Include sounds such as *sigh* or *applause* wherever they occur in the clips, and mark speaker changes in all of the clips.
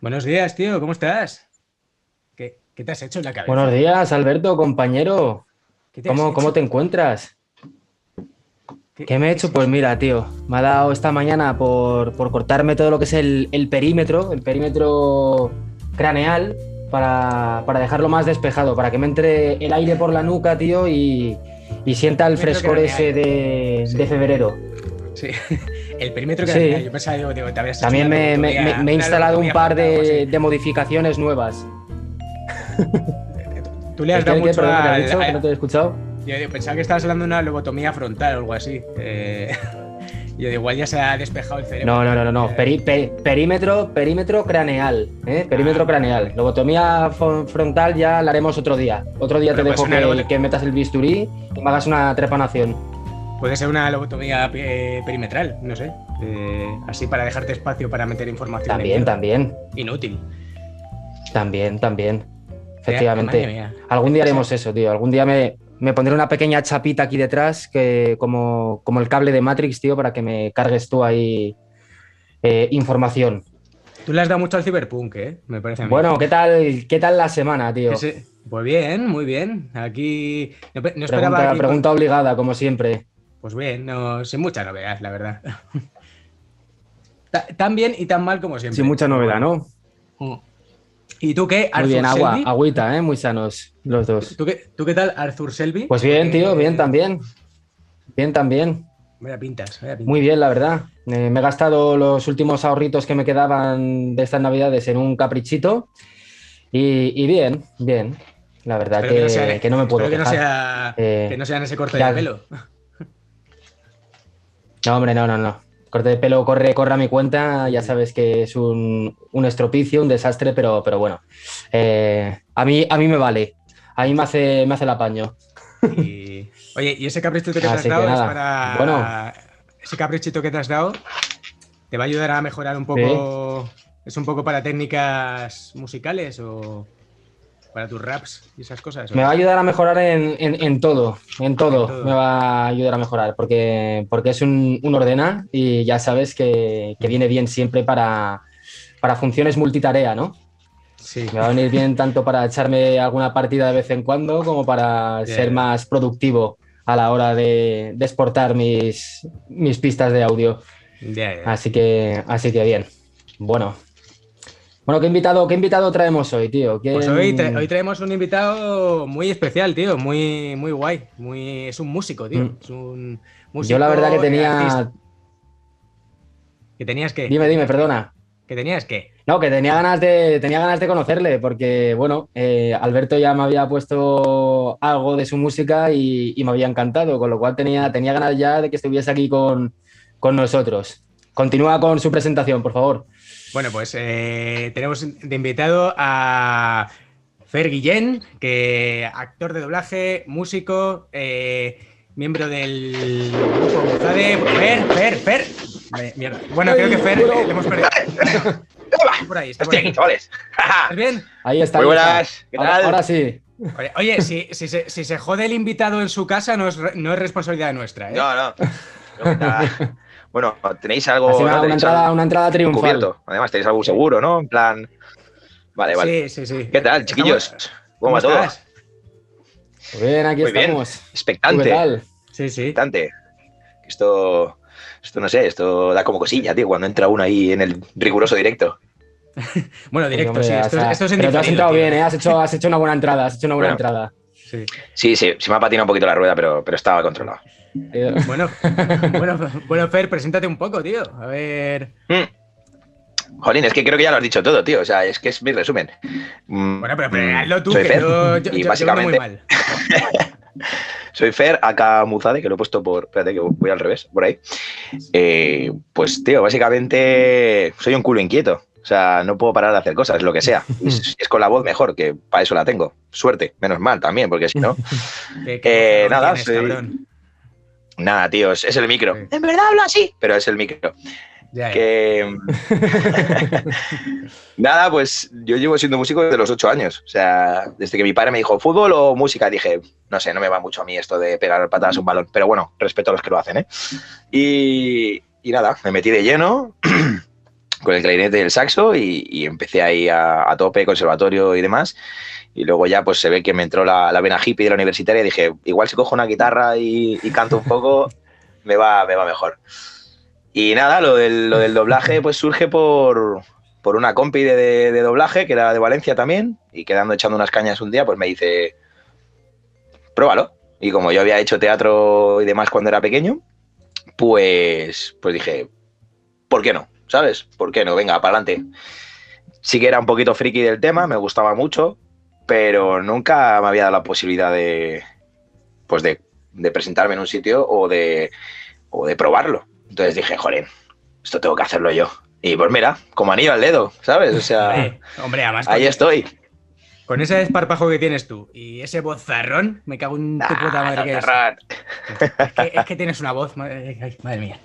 Speaker 1: Buenos días, tío, ¿cómo estás? ¿Qué, qué te has hecho en la cabeza?
Speaker 2: Buenos días, Alberto, compañero.
Speaker 1: ¿Qué te has
Speaker 2: ¿Cómo, te encuentras? ¿Qué me he hecho? Pues mira, tío, me ha dado esta mañana por, por cortarme todo lo que es el, el perímetro, el perímetro craneal, para, para dejarlo más despejado, para que me entre el aire por la nuca, tío, y, y sienta el frescor
Speaker 1: craneal.
Speaker 2: ese de,
Speaker 1: Sí.
Speaker 2: de febrero.
Speaker 1: Sí, el perímetro que
Speaker 2: Sí.
Speaker 1: tenía, yo pensaba, digo, digo, te habías
Speaker 2: También me, me-
Speaker 1: lobotomía-
Speaker 2: me- me he instalado un par de, modificaciones nuevas.
Speaker 1: Tú le has
Speaker 2: ¿El qué,
Speaker 1: dado mucho
Speaker 2: Perdona, ¿qué has
Speaker 1: al-
Speaker 2: dicho?
Speaker 1: a-
Speaker 2: ¿Que no te he escuchado?
Speaker 1: Yo digo, pensaba que estabas hablando de una lobotomía frontal o algo así. Eh, *laughs* yo digo, igual ya se ha despejado el cerebro.
Speaker 2: No, no, no, no, no.
Speaker 1: Eh,
Speaker 2: Peri- perímetro, perímetro craneal, ¿eh? Perímetro
Speaker 1: Ah.
Speaker 2: craneal. Lobotomía frontal ya la haremos otro día. Otro día te
Speaker 1: pues
Speaker 2: dejo
Speaker 1: una
Speaker 2: que, que metas el bisturí y me hagas una trepanación.
Speaker 1: Puede ser una lobotomía eh, perimetral, no sé. Eh, así para dejarte espacio para meter información.
Speaker 2: También, también,
Speaker 1: Inútil.
Speaker 2: también, también. Efectivamente. Algún día haremos eso, tío. Algún día me, me pondré una pequeña chapita aquí detrás, que como, como el cable de Matrix, tío, para que me cargues tú ahí eh, información.
Speaker 1: Tú le has dado mucho al Cyberpunk, ¿eh? Me parece a mí.
Speaker 2: Bueno, ¿qué tal, qué tal la semana, tío?
Speaker 1: Ese- Pues bien, muy bien. Aquí. No, no esperaba.
Speaker 2: Pregunta,
Speaker 1: aquí-
Speaker 2: pregunta obligada, como siempre.
Speaker 1: Pues bien, no, sin mucha novedad, la verdad. *laughs* Ta- tan bien y tan mal como siempre.
Speaker 2: Sin mucha novedad, ¿no?
Speaker 1: Mm. ¿Y tú qué,
Speaker 2: Muy
Speaker 1: Arthur
Speaker 2: bien, agua,
Speaker 1: Selby?
Speaker 2: agüita, ¿eh? Muy sanos los dos.
Speaker 1: ¿Tú qué, tú qué tal, Arthur Selby?
Speaker 2: Pues bien, tío,
Speaker 1: Eh,
Speaker 2: bien también. Bien también.
Speaker 1: Vaya pintas, vaya pintas.
Speaker 2: Muy bien, la verdad. Eh, me he gastado los últimos ahorritos que me quedaban de estas navidades en un caprichito. Y, y bien, bien. La verdad que,
Speaker 1: no sea-
Speaker 2: que no me puedo
Speaker 1: espero que no, sea,
Speaker 2: Eh,
Speaker 1: que no sea en ese corte
Speaker 2: ya-
Speaker 1: de pelo.
Speaker 2: No, hombre, no, no, no. Corte de pelo corre, corre a mi cuenta. Ya sabes que es un, un estropicio, un desastre, pero, pero bueno. Eh, a, mí, a mí me vale. A mí me hace, me hace el apaño.
Speaker 1: Y- Oye, ¿y ese caprichito que te has dado es para.
Speaker 2: bueno.
Speaker 1: Ese caprichito que te has dado te va a ayudar a mejorar un poco. ¿Es un poco para técnicas musicales o para tus raps y esas cosas? o?
Speaker 2: Me va a ayudar a mejorar en, en- en todo, en todo,
Speaker 1: En todo.
Speaker 2: me va a ayudar a mejorar, porque, porque es un, un ordena y ya sabes que, que viene bien siempre para, para funciones multitarea, ¿no?
Speaker 1: Sí.
Speaker 2: Me va a venir bien tanto para echarme alguna partida de vez en cuando como para ser más productivo a la hora de, de exportar mis, mis pistas de audio. Así que, así que bien. Bueno. Bueno, ¿qué invitado, qué invitado traemos hoy, tío? ¿Quién-
Speaker 1: Pues hoy, tra- hoy traemos un invitado muy especial, tío, muy, muy guay. Muy, es un músico, tío.
Speaker 2: Mm.
Speaker 1: Es un músico.
Speaker 2: Yo la verdad que tenía...
Speaker 1: artista. ¿Que tenías que?
Speaker 2: Dime, dime, perdona.
Speaker 1: ¿Que tenías que?
Speaker 2: No, que tenía ganas de, tenía ganas de conocerle, porque bueno, eh, Alberto ya me había puesto algo de su música y, y me había encantado, con lo cual tenía, tenía ganas ya de que estuviese aquí con, con nosotros. Continúa con su presentación, por favor.
Speaker 1: Bueno, pues eh, tenemos de invitado a Fer Guillén, que actor de doblaje, músico, eh, miembro del grupo Muzade. Fer, Fer, Fer. Mierda. Bueno, creo que Fer eh, le hemos perdido. Está por ahí, está por
Speaker 3: Estoy
Speaker 1: ahí.
Speaker 3: aquí, chavales. *laughs*
Speaker 1: ¿Estás bien?
Speaker 2: Ahí está.
Speaker 3: Muy buenas, ¿qué
Speaker 2: Ahora-
Speaker 3: tal?
Speaker 2: Ahora, sí.
Speaker 1: Oye, oye, si, si se, si se jode el invitado en su casa, no es, no es responsabilidad nuestra, ¿eh?
Speaker 3: No, no. *laughs* No, Bueno, tenéis algo.
Speaker 2: Una, entrada,
Speaker 3: algo
Speaker 2: una entrada triunfal.
Speaker 3: cubierto. Además, tenéis algo seguro, ¿no? En plan. Vale, vale.
Speaker 1: Sí, sí, sí.
Speaker 3: ¿Qué tal, chiquillos? ¿Cómo va todo?
Speaker 2: Muy bien, aquí
Speaker 3: Muy bien.
Speaker 2: estamos. ¿Tú
Speaker 3: Expectante.
Speaker 2: ¿Qué tal?
Speaker 1: Sí, sí.
Speaker 3: Expectante. Esto. Esto no sé, esto da como cosilla, tío, cuando entra uno ahí en el riguroso directo. *laughs*
Speaker 1: Bueno, directo,
Speaker 2: Hombre,
Speaker 1: sí.
Speaker 2: o
Speaker 1: Esto,
Speaker 2: sea,
Speaker 1: esto es en
Speaker 2: pero te has entrado
Speaker 1: tío.
Speaker 2: bien, ¿eh? Has hecho, has hecho una buena entrada, has hecho una buena
Speaker 3: Bueno.
Speaker 2: entrada.
Speaker 1: Sí.
Speaker 3: Sí, sí, se me ha patinado un poquito la rueda, pero, pero estaba controlado. *laughs*
Speaker 1: Bueno, bueno, bueno, Fer, preséntate un poco, tío. A ver.
Speaker 3: Mm. Jolín, es que creo que ya lo has dicho todo, tío. O sea, es que es mi resumen. Mm,
Speaker 1: Bueno, pero, pero
Speaker 3: mm,
Speaker 1: hazlo tú,
Speaker 3: soy
Speaker 1: que
Speaker 3: Fer,
Speaker 1: yo, yo,
Speaker 3: y
Speaker 1: yo-
Speaker 3: básicamente
Speaker 1: muy mal. *laughs*
Speaker 3: Soy Fer, acá Muzade, que lo he puesto por. Espérate, que voy al revés, por ahí. Eh, pues, tío, básicamente soy un culo inquieto. O sea, no puedo parar de hacer cosas, lo que sea. *laughs* Y si es con la voz mejor, que para eso la tengo. Suerte, menos mal también, porque si no.
Speaker 1: ¿Qué- qué
Speaker 3: Eh, nada,
Speaker 1: tienes,
Speaker 3: soy-
Speaker 1: cabrón?
Speaker 3: Nada, tío, es es el micro.
Speaker 1: Sí.
Speaker 3: En verdad hablo así, pero es el micro.
Speaker 1: Ya, ya.
Speaker 3: Que. *laughs* Nada, pues yo llevo siendo músico desde los ocho años. O sea, desde que mi padre me dijo fútbol o música, dije, no sé, no me va mucho a mí esto de pegar patadas a un balón. Pero bueno, respeto a los que lo hacen, ¿eh? Y, y nada, me metí de lleno. *clears throat* con el clarinete y el saxo y, empecé ahí a, tope, conservatorio y demás. Y luego ya pues se ve que me entró la, la vena hippie de la universitaria y dije, igual si cojo una guitarra y, canto un poco, *laughs* me va, me va mejor. Y nada, lo del, lo del doblaje pues surge por, por una compi de, de, doblaje que era de Valencia también y quedando echando unas cañas un día pues me dice, pruébalo. Y como yo había hecho teatro y demás cuando era pequeño, pues, pues dije, ¿por qué no? ¿Sabes? ¿Por qué no? Venga, para adelante. Sí que era un poquito friki del tema, me gustaba mucho, pero nunca me había dado la posibilidad de, pues de, presentarme en un sitio o de, o de probarlo. Entonces dije, joder, esto tengo que hacerlo yo. Y pues mira, como anillo al dedo, ¿sabes? O sea,
Speaker 1: hombre, además
Speaker 3: ahí estoy.
Speaker 1: Con ese desparpajo que tienes tú y ese vozarrón, me cago en tu puta madre que es. Es que, tienes una voz, madre, mía.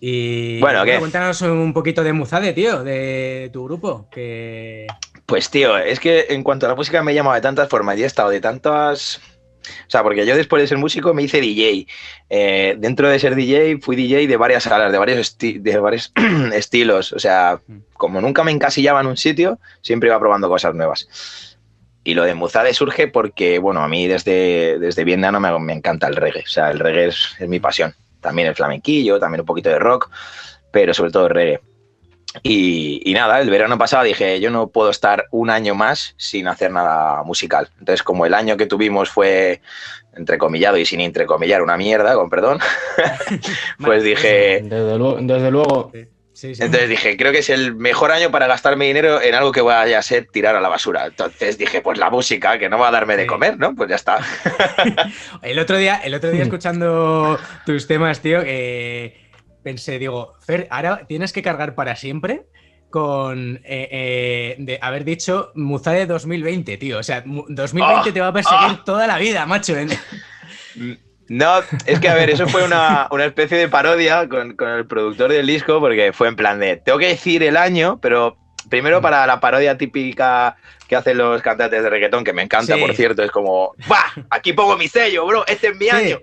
Speaker 1: Y
Speaker 3: bueno, ¿qué?
Speaker 1: cuéntanos un poquito de Muzade, tío, de tu grupo. Que...
Speaker 3: Pues tío, es que en cuanto a la música me he llamado de tantas formas y he estado de tantas... O sea, porque yo después de ser músico me hice DJ. Eh, dentro de ser DJ fui DJ de varias salas, de varios, de varios *clears throat* estilos. O sea, como nunca me encasillaba en un sitio, siempre iba probando cosas nuevas. Y lo de Muzade surge porque, bueno, a mí desde, desde bien nano me, me encanta el reggae. O sea, el reggae es, es mi pasión. También el flamenquillo, también un poquito de rock, pero sobre todo el reggae. Y, nada, el verano pasado dije, yo no puedo estar un año más sin hacer nada musical. Entonces, como el año que tuvimos fue entrecomillado y sin entrecomillar una mierda, con perdón, *laughs* pues dije...
Speaker 2: Desde luego. Desde luego.
Speaker 3: Entonces dije, creo que es el mejor año para gastar mi dinero en algo que vaya a ser tirar a la basura. Entonces dije, pues la música, que no va a darme de comer, ¿no? Pues ya está. *laughs*
Speaker 1: el, otro día, el otro día escuchando tus temas, tío, eh pensé, digo, Fer, ahora tienes que cargar para siempre con eh, eh, de haber dicho Muzade 2020, tío. O sea, 2020 te va a perseguir ah. toda la vida, macho. *laughs*
Speaker 3: No, es que a ver, eso fue una, especie de parodia con, el productor del disco, porque fue en plan de, tengo que decir el año, pero primero para la parodia típica que hacen los cantantes de reggaetón, que me encanta, por cierto, es como, ¡bah! Aquí pongo mi sello, bro, este es mi año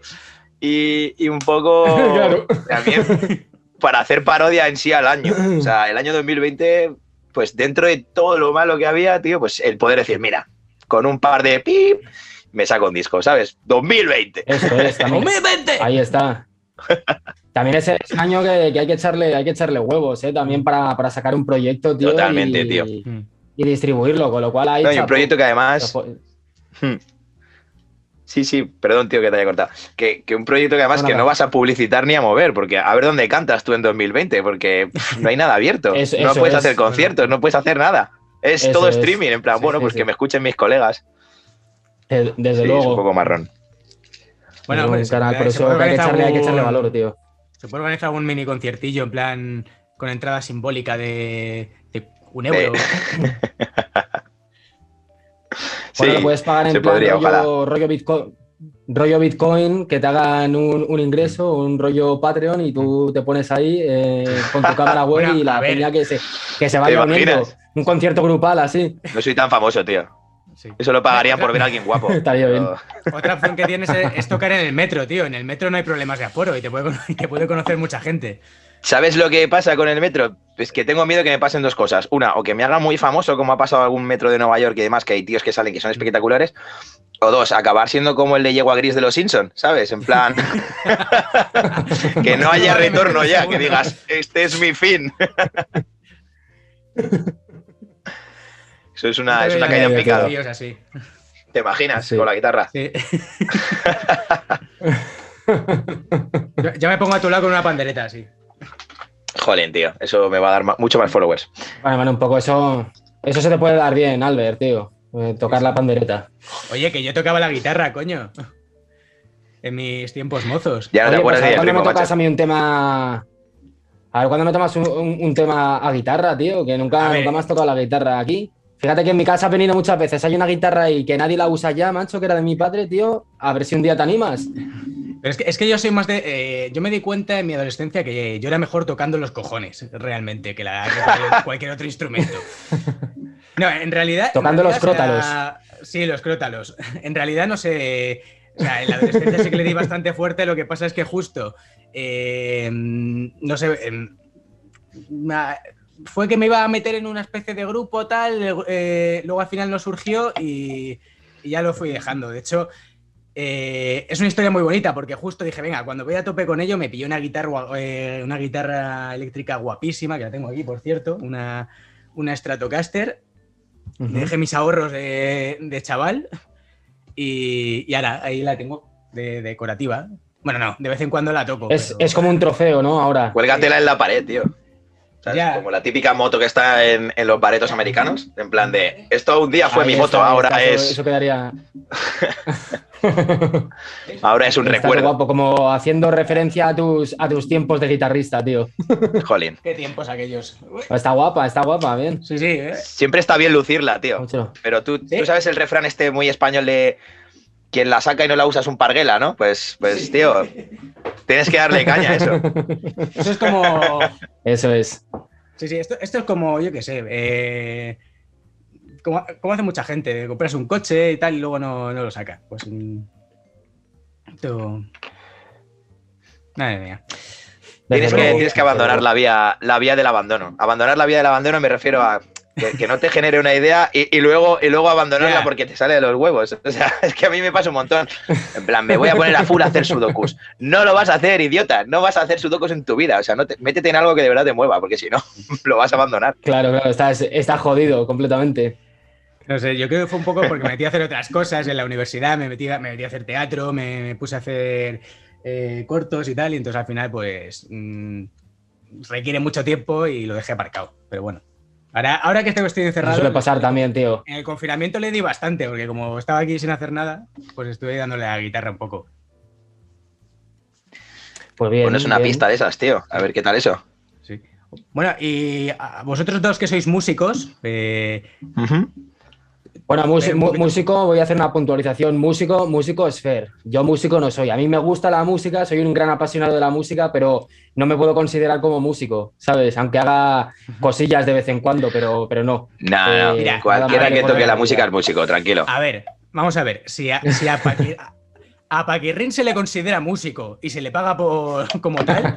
Speaker 3: y, un poco *laughs* también para hacer parodia en sí al año. O sea, el año 2020, pues dentro de todo lo malo que había, tío, pues el poder decir, mira, con un par de pip, me saco un disco, ¿sabes? 2020.
Speaker 2: Eso es, también.
Speaker 1: ¡2020!
Speaker 2: Ahí está. *laughs* También es el año que, hay, que echarle, hay que echarle huevos, ¿eh? También para, sacar un proyecto, tío.
Speaker 3: Totalmente, tío.
Speaker 2: Y distribuirlo, con lo cual hay.
Speaker 3: No, y un proyecto que además. Hmm. Sí, sí, perdón, tío, que te haya cortado. Que, un proyecto que además que no vas a publicitar ni a mover, porque a ver dónde cantas tú en 2020, porque no hay nada abierto. *laughs* no puedes hacer conciertos, no puedes hacer nada. Es todo streaming, en plan, bueno, pues que me escuchen mis colegas.
Speaker 2: Desde luego. Es
Speaker 3: un poco marrón.
Speaker 2: Bueno, pues, canal, por eso hay que, echarle, valor, tío.
Speaker 1: Se puede organizar algún mini conciertillo en plan con entrada simbólica de, un euro. *laughs*
Speaker 2: Bueno, lo puedes pagar en plan rollo, Bitcoin, rollo Bitcoin, que te hagan un, ingreso, un rollo Patreon y tú te pones ahí eh, con tu cámara *laughs* web y la peña que se, que se vaya uniendo. Un concierto grupal así.
Speaker 3: No soy tan famoso, tío. Eso lo pagaría por ver a alguien guapo. *laughs*
Speaker 2: Estaría bien.
Speaker 1: Otra opción que tienes es, tocar en el metro, tío. En el metro no hay problemas de aforo y te puede, *laughs* te puede conocer mucha gente.
Speaker 3: ¿Sabes lo que pasa con el metro? Es que tengo miedo que me pasen dos cosas. Una, o que me haga muy famoso, como ha pasado algún metro de Nueva York y demás, que hay tíos que salen que son espectaculares. O dos, acabar siendo como el de Yegua Gris de los Simpsons, ¿sabes? En plan, *laughs* que no haya retorno ya, que digas, este es mi fin. Eso es una, es una caída en picado. ¿Te imaginas? Con la guitarra. Sí. *laughs*
Speaker 1: ya me pongo a tu lado con una pandereta así.
Speaker 3: Jolín, tío, eso me va a dar mucho más followers.
Speaker 2: Bueno, bueno, un poco eso. Eso se te puede dar bien, Albert, tío. Eh, tocar la pandereta.
Speaker 1: Oye, que yo tocaba la guitarra, coño. En mis tiempos mozos.
Speaker 2: Ya no te acuerdas pues, ¿Cuándo me tocas a mí un tema. A ver, ¿cuándo me tomas un, tema a guitarra, tío? Que nunca, nunca me has tocado la guitarra aquí. Fíjate que en mi casa ha venido muchas veces. Hay una guitarra y que nadie la usa ya, macho, que era de mi padre, tío. A ver si un día te animas.
Speaker 1: Pero es que, yo soy más de. Eh, yo me di cuenta en mi adolescencia que yo era mejor tocando los cojones, realmente, que, *laughs* cualquier otro instrumento. No, en realidad.
Speaker 2: Tocando los crótalos.
Speaker 1: sí, los crótalos. En realidad no sé. O sea, en la adolescencia sí que le di bastante fuerte, lo que pasa es que justo. Eh, no sé. Em, fue que me iba a meter en una especie de grupo tal, eh, luego al final no surgió y, ya lo fui dejando. De hecho, eh, es una historia muy bonita porque justo dije, venga, cuando voy a tope con ello me pilló una guitarra, eh, una guitarra eléctrica guapísima, que la tengo aquí, por cierto, una, una Stratocaster. Dejé mis ahorros de, chaval y, y, ahora ahí la tengo de decorativa. Bueno, no, de vez en cuando la toco.
Speaker 2: Es, es como un trofeo, ¿no? Ahora.
Speaker 3: Cuélgatela en la pared, tío. Como la típica moto que está en, los baretos americanos, en plan de, esto un día fue mi moto, ahora es...
Speaker 2: Eso, quedaría... *laughs*
Speaker 3: ahora es un recuerdo.
Speaker 2: Guapo, como haciendo referencia a tus, a tus tiempos de guitarrista, tío. *laughs*
Speaker 3: Jolín.
Speaker 1: Qué tiempos aquellos.
Speaker 2: Está guapa, está guapa, bien.
Speaker 1: Sí, sí. ¿eh?
Speaker 3: Siempre está bien lucirla, tío. Pero tú, tú sabes el refrán este muy español de quien la saca y no la usa es un parguela, ¿no? Pues, pues tío, tienes que darle caña a eso. *laughs*
Speaker 1: Eso es como.
Speaker 2: Eso es.
Speaker 1: Sí, sí, esto, es como, yo qué sé, eh, como, hace mucha gente, compras un coche y tal y luego no, lo saca. Pues. Mm, esto. Madre mía.
Speaker 3: Tienes que, tienes que abandonar la vía, la vía del abandono. Abandonar la vía del abandono me refiero a que, no te genere una idea y, luego, y luego abandonarla porque te sale de los huevos. *laughs* O sea, es que a mí me pasa un montón. En plan, me voy a poner a full a hacer sudokus. No lo vas a hacer, idiota. No vas a hacer sudokus en tu vida. O sea, no te, métete en algo que de verdad te mueva, porque si no, *laughs* lo vas a abandonar.
Speaker 2: Claro, claro, estás, está jodido completamente.
Speaker 1: No sé, yo creo que fue un poco porque me metí a hacer otras cosas en la universidad, me metí, me metí a hacer teatro, me, puse a hacer eh, cortos y tal, y entonces al final, pues, mm, requiere mucho tiempo y lo dejé aparcado. Pero bueno. Ahora, ahora que estoy encerrado.
Speaker 2: suele pasar también, tío.
Speaker 1: En el confinamiento le di bastante, porque como estaba aquí sin hacer nada, pues estuve dándole a la guitarra un poco.
Speaker 3: Pues bien. Pones una pista de esas, tío. A ver qué tal eso.
Speaker 1: Sí. Bueno, y vosotros dos que sois músicos, eh,
Speaker 2: bueno, músico, voy a hacer una puntualización. Músico, músico es fair. Yo músico no soy. A mí me gusta la música, soy un gran apasionado de la música, pero no me puedo considerar como músico, ¿sabes? Aunque haga cosillas de vez en cuando, pero, pero no.
Speaker 3: No, eh, cualquiera que toque la música es músico, tranquilo.
Speaker 1: A ver, vamos a ver. Si a, si a, a Paquirrin se le considera músico y se le paga por como tal.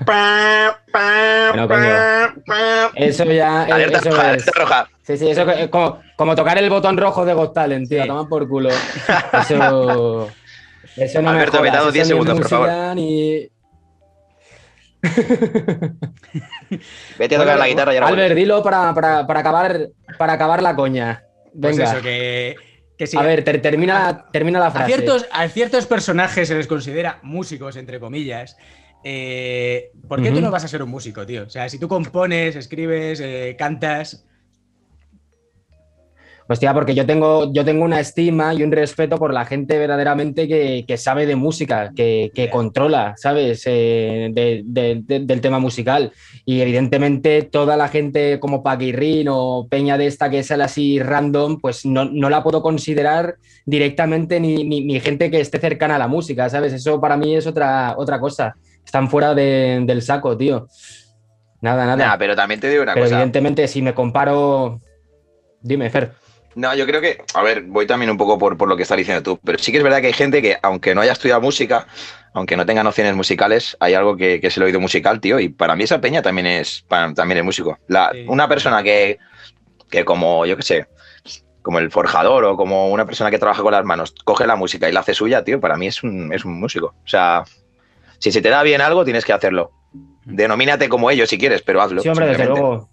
Speaker 2: Eso ya.
Speaker 3: Alerta
Speaker 2: eso
Speaker 3: roja, es, roja.
Speaker 2: Sí, sí, eso es como, como, tocar el botón rojo de Got Talent, tío. Toma por culo. *laughs* Eso. Eso no
Speaker 3: Alberto, me, dado 10 segundos, por favor. *laughs* Vete a tocar la guitarra y ahora
Speaker 2: Albert, dilo para, para, para, acabar, para acabar la coña. Pues Venga.
Speaker 1: Pues eso, que
Speaker 2: a ver, termina, termina la frase.
Speaker 1: A ciertos, a ciertos personajes se les considera músicos, entre comillas. Eh, ¿Por qué tú no vas a ser un músico, tío? O sea, si tú compones, escribes, eh, cantas,
Speaker 2: Hostia, porque yo tengo, yo tengo una estima y un respeto por la gente verdaderamente que, sabe de música, que, controla, ¿sabes? Eh, del tema musical. Y evidentemente toda la gente como Paquirrin o Peña de esta que sale así random, pues no, la puedo considerar directamente ni, gente que esté cercana a la música, ¿sabes? Eso para mí es otra, otra cosa. Están fuera del saco, tío. Nada, nada.
Speaker 3: pero también te digo una
Speaker 2: pero
Speaker 3: cosa.
Speaker 2: Evidentemente, si me comparo. Dime, Fer.
Speaker 3: No, yo creo que, a ver, voy también un poco por, lo que estás diciendo tú, pero sí que es verdad que hay gente que, aunque no haya estudiado música, aunque no tenga nociones musicales, hay algo que, es el oído musical, tío, y para mí esa peña también es, también es músico. Una persona que, que como, yo qué sé, como el forjador o como una persona que trabaja con las manos, coge la música y la hace suya, tío, para mí es un, es un músico. O sea, si se te da bien algo, tienes que hacerlo. Denomínate como ellos si quieres, pero hazlo.
Speaker 2: Sí, hombre, desde luego.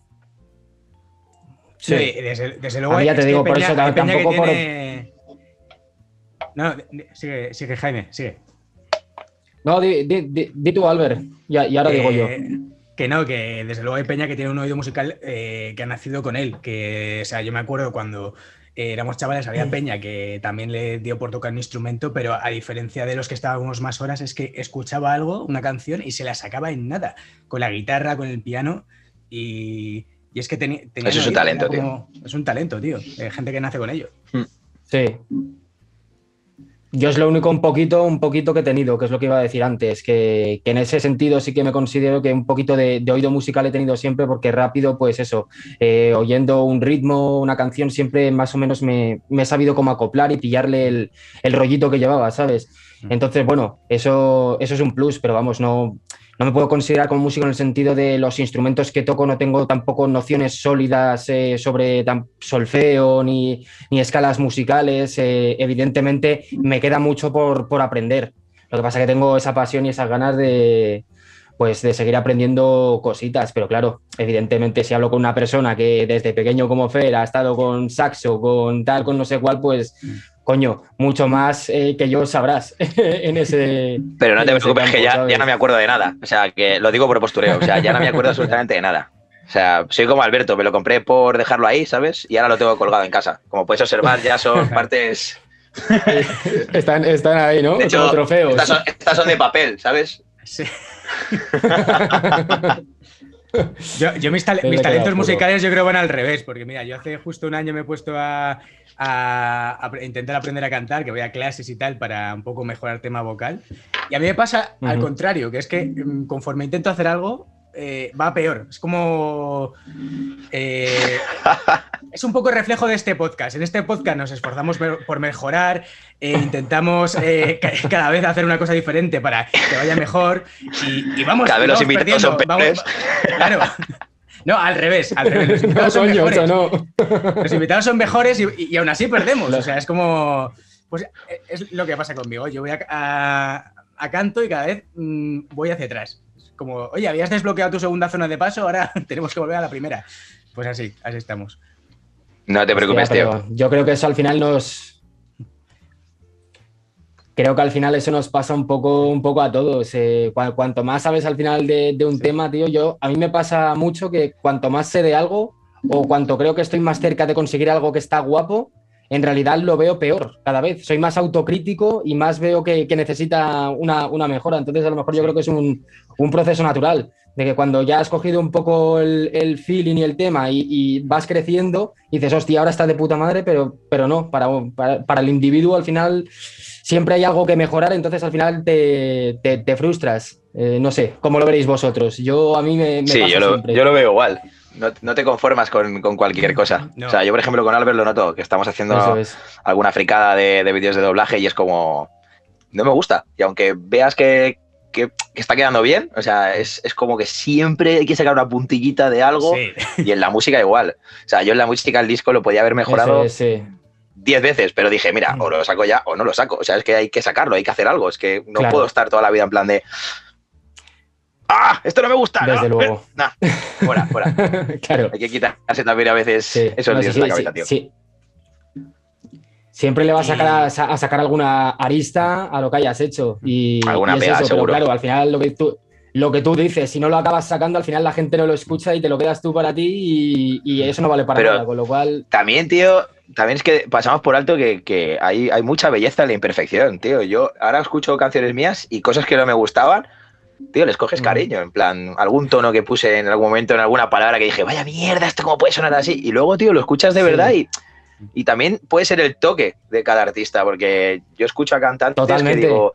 Speaker 1: Sí, desde, luego.
Speaker 2: ya te digo, por eso tampoco por...
Speaker 1: No, sigue, sigue, Jaime, sigue.
Speaker 2: No, di, di, di, tú, Albert, y, ahora digo yo.
Speaker 1: Que no, que desde luego hay Peña que tiene un oído musical eh, que ha nacido con él. Que, o sea, yo me acuerdo cuando éramos chavales, había mm. Peña que también le dio por tocar un instrumento, pero a diferencia de los que estábamos más horas, es que escuchaba algo, una canción, y se la sacaba en nada, con la guitarra, con el piano, y, y es que tenía.
Speaker 3: Eso es un talento, tío.
Speaker 1: Es un talento, tío. Gente que nace con ello. Hmm.
Speaker 2: Sí. Yo es lo único un poquito, un poquito que he tenido, que es lo que iba a decir antes, que, en ese sentido sí que me considero que un poquito de, oído musical he tenido siempre, porque rápido, pues eso, eh, oyendo un ritmo, una canción, siempre más o menos me, he sabido cómo acoplar y pillarle el, el rollito que llevaba, ¿sabes? Hmm. Entonces, bueno, eso, eso es un plus, pero vamos, no, no me puedo considerar como músico en el sentido de los instrumentos que toco, no tengo tampoco nociones sólidas eh, sobre solfeo ni, escalas musicales. Eh, evidentemente me queda mucho por, por, aprender. Lo que pasa es que tengo esa pasión y esas ganas de, pues, de seguir aprendiendo cositas, pero claro, evidentemente si hablo con una persona que desde pequeño como Fer ha estado con saxo, con tal, con no sé cuál, pues coño, mucho más eh, que yo sabrás *laughs* en ese.
Speaker 3: Pero no te preocupes, que ya, no me acuerdo de nada. O sea, que lo digo por postureo. O sea, ya no me acuerdo absolutamente de nada. O sea, soy como Alberto, me lo compré por dejarlo ahí, ¿sabes? Y ahora lo tengo colgado en casa. Como puedes observar, ya son *laughs* partes. *laughs*
Speaker 2: están, están ahí, ¿no?
Speaker 3: De hecho, trofeos. Estas son, de papel, ¿sabes?
Speaker 1: Sí. yo, mis, talentos musicales yo creo van al revés, porque mira, yo hace justo un año me he puesto a, a, intentar aprender a cantar, que voy a clases y tal para un poco mejorar tema vocal. Y a mí me pasa al contrario, que es que mm, conforme intento hacer algo, eh, va peor. Es como. Eh, es un poco el reflejo de este podcast. En este podcast nos esforzamos por mejorar, e intentamos eh, cada vez hacer una cosa diferente para que vaya mejor. Y, vamos.
Speaker 3: Cada vez los invitados son vamos,
Speaker 1: Claro. No, al revés, al revés. Los invitados son *laughs* mejores. Los invitados son mejores y, aún así perdemos. O sea, es como. Pues es lo que pasa conmigo. Yo voy a, canto y cada vez mm, voy hacia atrás. Como, oye, habías desbloqueado tu segunda zona de paso, ahora *laughs* tenemos que volver a la primera. Pues así, así estamos.
Speaker 3: No te preocupes, tío.
Speaker 2: Yo creo que eso al final nos, creo que al final eso nos pasa un poco, un poco a todos. Eh, cuanto más sabes al final de, un tema, tío, yo a mí me pasa mucho que cuanto más sé de algo o cuanto creo que estoy más cerca de conseguir algo que está guapo, en realidad lo veo peor cada vez. Soy más autocrítico y más veo que, necesita una, mejora. Entonces, a lo mejor yo creo que es un, proceso natural, de que cuando ya has cogido un poco el, feeling y el tema y, vas creciendo, dices, hostia, ahora está de puta madre, pero, pero no, para, para el individuo al final siempre hay algo que mejorar, entonces al final te, frustras. Eh, no sé, ¿cómo lo veréis vosotros? Yo a mí me...
Speaker 3: sí, yo lo, yo lo, veo igual. No, te conformas con, cualquier cosa. O sea, yo por ejemplo con Albert lo noto, que estamos haciendo alguna fricada de, vídeos de doblaje y es como... No me gusta. Y aunque veas que, está quedando bien. O sea, es, como que siempre hay que sacar una puntillita de algo. Y en la música igual. O sea, yo en la música el disco lo podía haber mejorado sí. 10 veces, pero dije, mira, o lo saco ya o no lo saco. O sea, es que hay que sacarlo, hay que hacer algo. Es que no puedo estar toda la vida en plan de. ¡Ah! Esto no me gusta.
Speaker 2: Desde luego. *laughs*
Speaker 3: Nah, fuera, fuera. *laughs* claro. Hay que quitarse también a veces esos días de la cabeza, tío. Sí.
Speaker 2: Siempre le vas a sacar, a, sacar alguna arista a lo que hayas hecho. Y,
Speaker 3: alguna y eso, seguro.
Speaker 2: Pero claro, al final lo que tú, lo que tú dices, si no lo acabas sacando, al final la gente no lo escucha y te lo quedas tú para ti y, eso no vale para nada. Con lo cual.
Speaker 3: También, tío, también es que pasamos por alto que, hay, hay, mucha belleza en la imperfección, tío. Yo ahora escucho canciones mías y cosas que no me gustaban, tío, les coges mm. cariño. En plan, algún tono que puse en algún momento, en alguna palabra que dije, vaya mierda, esto cómo puede sonar así. Y luego, tío, lo escuchas de verdad y, y también puede ser el toque de cada artista, porque yo escucho a cantantes que digo,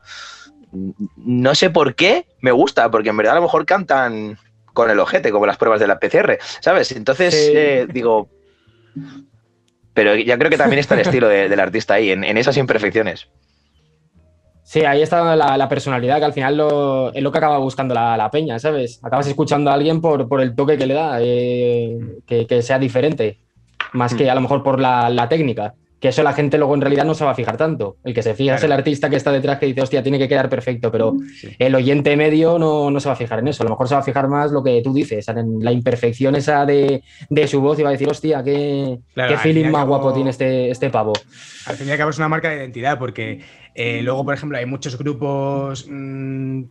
Speaker 3: no sé por qué me gusta, porque en verdad a lo mejor cantan con el ojete, como las pruebas de la PCR, ¿sabes? Entonces eh, digo, pero ya creo que también está el *laughs* estilo del artista ahí, en, esas imperfecciones.
Speaker 2: Sí, ahí está la, personalidad, que al final es lo que acaba buscando la, peña, ¿sabes? Acabas escuchando a alguien por, el toque que le da, eh, que, sea diferente, más que mm. a lo mejor por la técnica que eso la gente luego en realidad no se va a fijar tanto. El que se fija es el artista que está detrás que dice, hostia, tiene que quedar perfecto, pero el oyente medio no, se va a fijar en eso. A lo mejor se va a fijar más lo que tú dices, en la imperfección esa de, su voz y va a decir, hostia, qué, feeling más guapo tiene este, este pavo.
Speaker 1: Al fin y al cabo es una marca de identidad, porque eh, luego, por ejemplo, hay muchos grupos. Mm,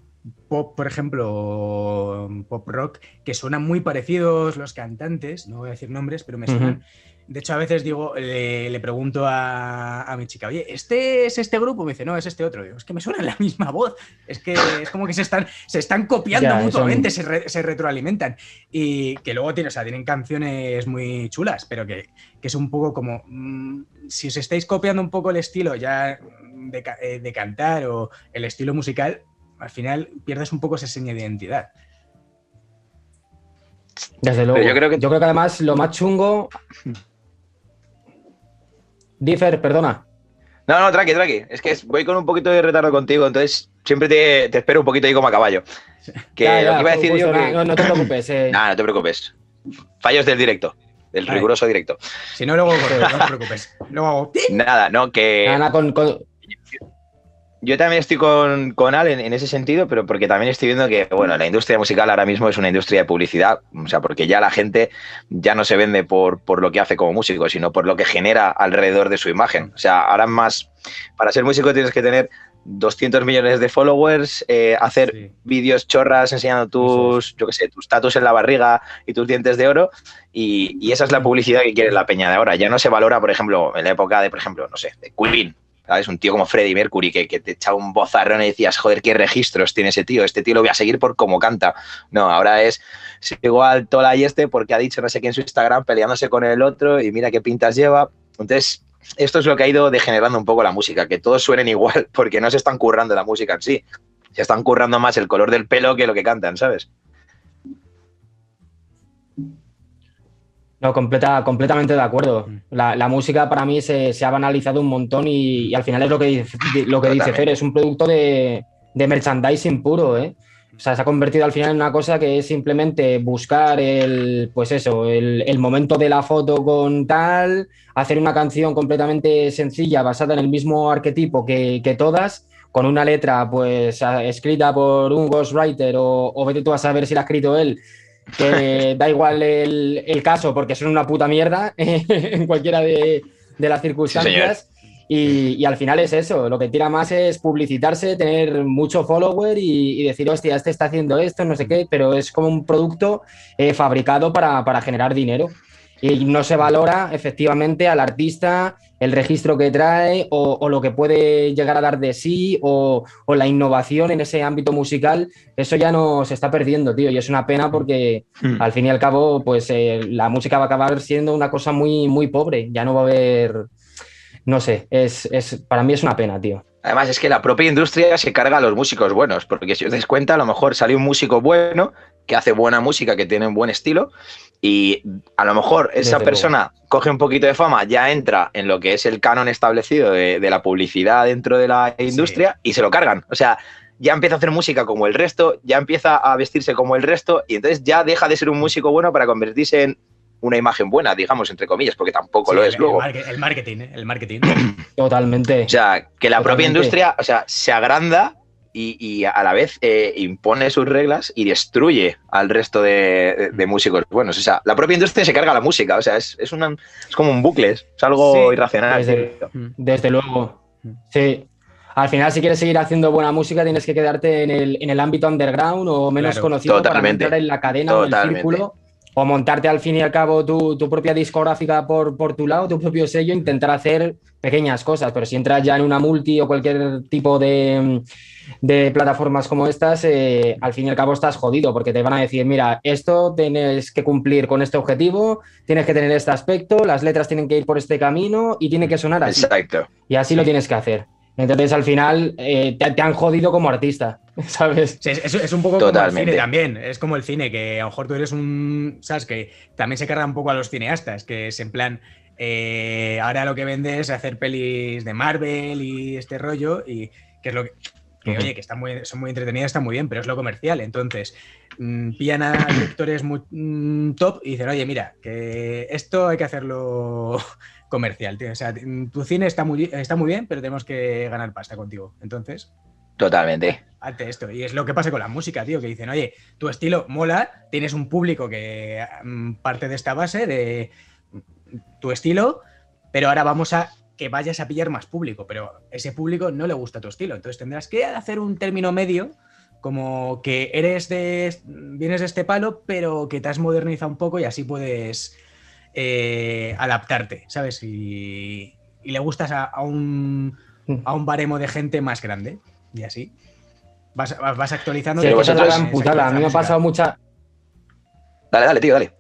Speaker 1: pop, por ejemplo, pop rock, que suenan muy parecidos los cantantes, no voy a decir nombres, pero me suenan, de hecho, a veces digo, le, pregunto a, mi chica, oye, ¿este es este grupo? Me dice, no, es este otro. Digo, es que me suena la misma voz. Es que es como que se están, se están copiando mutuamente, se, retroalimentan. Y que luego tiene, o sea, tienen canciones muy chulas, pero que, es un poco como, mm, si os estáis copiando un poco el estilo ya eh, de, cantar o el estilo musical, al final pierdes un poco esa seña de identidad.
Speaker 2: Desde luego. Yo creo, que... yo creo que además lo más chungo Differ, perdona.
Speaker 3: No, no, tranqui, tranqui. Es que voy con un poquito de retardo contigo, entonces siempre te, espero un poquito ahí como a caballo. Que lo que iba a decir yo
Speaker 2: que... no, te preocupes. Eh. *laughs*
Speaker 3: no te preocupes. Fallos del directo. Del riguroso directo.
Speaker 1: Si no, luego *laughs* no te preocupes. Luego
Speaker 3: Nada, no, que. con, yo también estoy con, con Al en, ese sentido, pero porque también estoy viendo que, bueno, la industria musical ahora mismo es una industria de publicidad, o sea, porque ya la gente ya no se vende por, por lo que hace como músico, sino por lo que genera alrededor de su imagen. O sea, ahora más, para ser músico tienes que tener 200 millones de followers, eh, hacer vídeos chorras enseñando tus, yo qué sé, tus tatus en la barriga y tus dientes de oro, y, y, esa es la publicidad que quiere la peña de ahora. Ya no se valora, por ejemplo, en la época de, por ejemplo, no sé, de Queen, ¿sabes? Un tío como Freddie Mercury que, te echaba un bozarrón y decías, joder, qué registros tiene ese tío, este tío lo voy a seguir por cómo canta. No, ahora es igual Tola y este porque ha dicho no sé quién en su Instagram peleándose con el otro y mira qué pintas lleva. Entonces, esto es lo que ha ido degenerando un poco la música, que todos suenen igual *laughs* porque no se están currando la música en sí. Se están currando más el color del pelo que lo que cantan, ¿sabes?
Speaker 2: No, completa, completamente de acuerdo. Mm. La, música para mí se, ha banalizado un montón y, al final es lo que dice, lo que dice Fer, es un producto de, merchandising puro, ¿eh? O sea, se ha convertido al final en una cosa que es simplemente buscar el, pues eso, el, momento de la foto con tal, hacer una canción completamente sencilla, basada en el mismo arquetipo que, todas, con una letra pues escrita por un ghostwriter o, o vete tú a saber si la ha escrito él, que da igual el, caso porque son una puta mierda *laughs* en cualquiera de, las circunstancias. y, al final es eso, lo que tira más es publicitarse, tener mucho follower y, decir, hostia, este está haciendo esto, no sé qué, pero es como un producto eh, fabricado para, para generar dinero y no se valora efectivamente al artista el registro que trae o, lo que puede llegar a dar de sí o, la innovación en ese ámbito musical, eso ya no se está perdiendo, tío, y es una pena porque hmm. al fin y al cabo, pues eh, la música va a acabar siendo una cosa muy, muy pobre, ya no va a haber, no sé, es, para mí es una pena, tío.
Speaker 3: Además, es que la propia industria se carga a los músicos buenos, porque si os dais cuenta, a lo mejor sale un músico bueno que hace buena música, que tiene un buen estilo, y a lo mejor esa persona coge un poquito de fama, ya entra en lo que es el canon establecido de, la publicidad dentro de la industria y se lo cargan. O sea, ya empieza a hacer música como el resto, ya empieza a vestirse como el resto y entonces ya deja de ser un músico bueno para convertirse en una imagen buena, digamos, entre comillas, porque tampoco lo es luego.
Speaker 1: El marketing, ¿eh? el marketing. *clears throat*
Speaker 2: Totalmente.
Speaker 3: O sea, que la propia industria, o sea, se agranda y, a la vez eh, impone sus reglas y destruye al resto de, músicos buenos. O sea, la propia industria se carga la música, o sea, es, es, es como un bucle, es algo irracional.
Speaker 2: Desde, luego, sí. Al final, si quieres seguir haciendo buena música, tienes que quedarte en el, en el ámbito underground o menos conocido para entrar en la cadena o en el círculo o montarte al fin y al cabo tu, propia discográfica por, por, tu lado, tu propio sello, intentar hacer pequeñas cosas, pero si entras ya en una multi o cualquier tipo de, de plataformas como estas, eh, al fin y al cabo estás jodido porque te van a decir, mira, esto tienes que cumplir con este objetivo, tienes que tener este aspecto, las letras tienen que ir por este camino y tiene que sonar así.
Speaker 3: Exacto.
Speaker 2: Y así lo tienes que hacer. Entonces, al final, eh, te, han jodido como artista, *laughs* ¿sabes?
Speaker 1: es, un poco como el cine también. Es como el cine, que a lo mejor tú eres un. ¿Sabes? Que también se carga un poco a los cineastas, que es en plan. Eh, ahora lo que vende es hacer pelis de Marvel y este rollo, y que es lo que. oye, que están muy, son muy entretenidas, está muy bien, pero es lo comercial. Entonces, mm, pillan a directores muy mm, top y dicen, oye, mira, que esto hay que hacerlo comercial, tío. O sea, tu cine está muy, está muy bien, pero tenemos que ganar pasta contigo. Entonces.
Speaker 3: Totalmente.
Speaker 1: Hazte esto. Y es lo que pasa con la música, tío, que dicen, oye, tu estilo mola, tienes un público que mm, parte de esta base de tu estilo, pero ahora vamos a que vayas a pillar más público, pero ese público no le gusta tu estilo. Entonces tendrás que hacer un término medio como que eres de vienes de este palo, pero que te has modernizado un poco y así puedes eh, adaptarte, ¿sabes? Y, le gustas a, un, a un baremo de gente más grande y así. Vas, vas actualizando.
Speaker 2: Sí, A mí me ha pasado mucha.
Speaker 3: Dale, dale, tío, dale.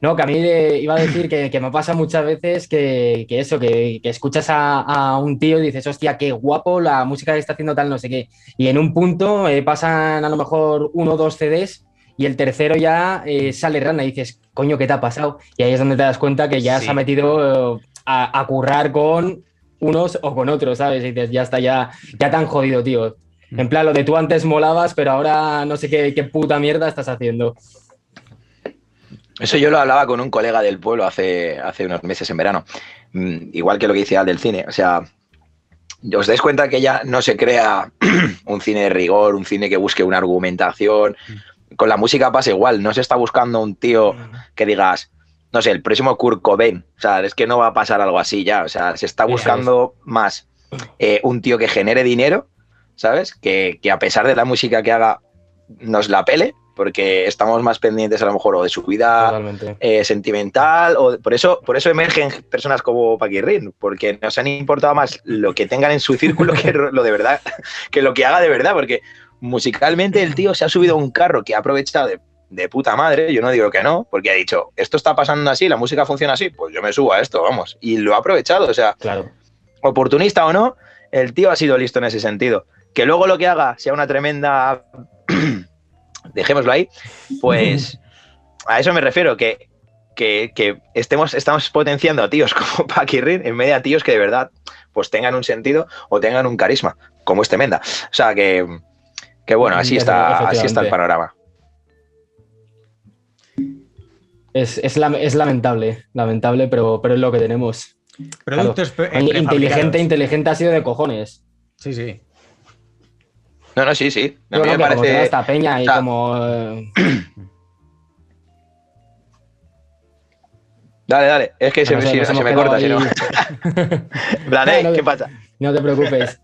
Speaker 2: No, que a mí iba a decir que, me pasa muchas veces que, eso, que, escuchas a, un tío y dices, hostia, qué guapo la música que está haciendo tal, no sé qué. Y en un punto eh, pasan a lo mejor uno o dos CDs y el tercero ya eh, sale rana y dices, coño, ¿qué te ha pasado? Y ahí es donde te das cuenta que ya se ha metido eh, a, currar con unos o con otros, ¿sabes? Y dices, ya está, ya, ya tan jodido, tío. En plan, lo de tú antes molabas, pero ahora no sé qué, qué puta mierda estás haciendo.
Speaker 3: Eso yo lo hablaba con un colega del pueblo hace, hace unos meses en verano. Mm, igual que lo que decía del cine. O sea, os dais cuenta que ya no se crea *clears throat* un cine de rigor, un cine que busque una argumentación. Con la música pasa igual, no se está buscando un tío que digas, no sé, el próximo Kurt Cobain. O sea, es que no va a pasar algo así ya. O sea, se está buscando más eh, un tío que genere dinero ¿sabes? Que, a pesar de la música que haga, nos la pele, porque estamos más pendientes a lo mejor o de su vida eh, sentimental, o por eso, por eso emergen personas como Paquirrin, porque nos han importado más lo que tengan en su círculo *laughs* que lo de verdad, que lo que haga de verdad, porque musicalmente el tío se ha subido a un carro que ha aprovechado de, de puta madre, yo no digo que no, porque ha dicho, esto está pasando así, la música funciona así, pues yo me subo a esto, vamos, y lo ha aprovechado, o sea,
Speaker 2: claro.
Speaker 3: oportunista o no, el tío ha sido listo en ese sentido. Que luego lo que haga sea una tremenda. *clears throat* Dejémoslo ahí. Pues *laughs* a eso me refiero, que, estemos, estamos potenciando a tíos *laughs* como Paquirrin en medio de tíos que de verdad pues tengan un sentido o tengan un carisma, como este Menda. O sea que, bueno, así está, así está el panorama.
Speaker 2: Es, es, lamentable, lamentable, pero, pero es lo que tenemos.
Speaker 1: Productos
Speaker 2: inteligente, inteligente ha sido de cojones.
Speaker 1: Sí, sí.
Speaker 3: No, no, sí, sí.
Speaker 2: A mí me parece. esta peña y como. Eh,
Speaker 3: dale, dale. Es que se, me, se me corta, si no. *laughs* *laughs* ¿qué pasa?
Speaker 2: No te preocupes.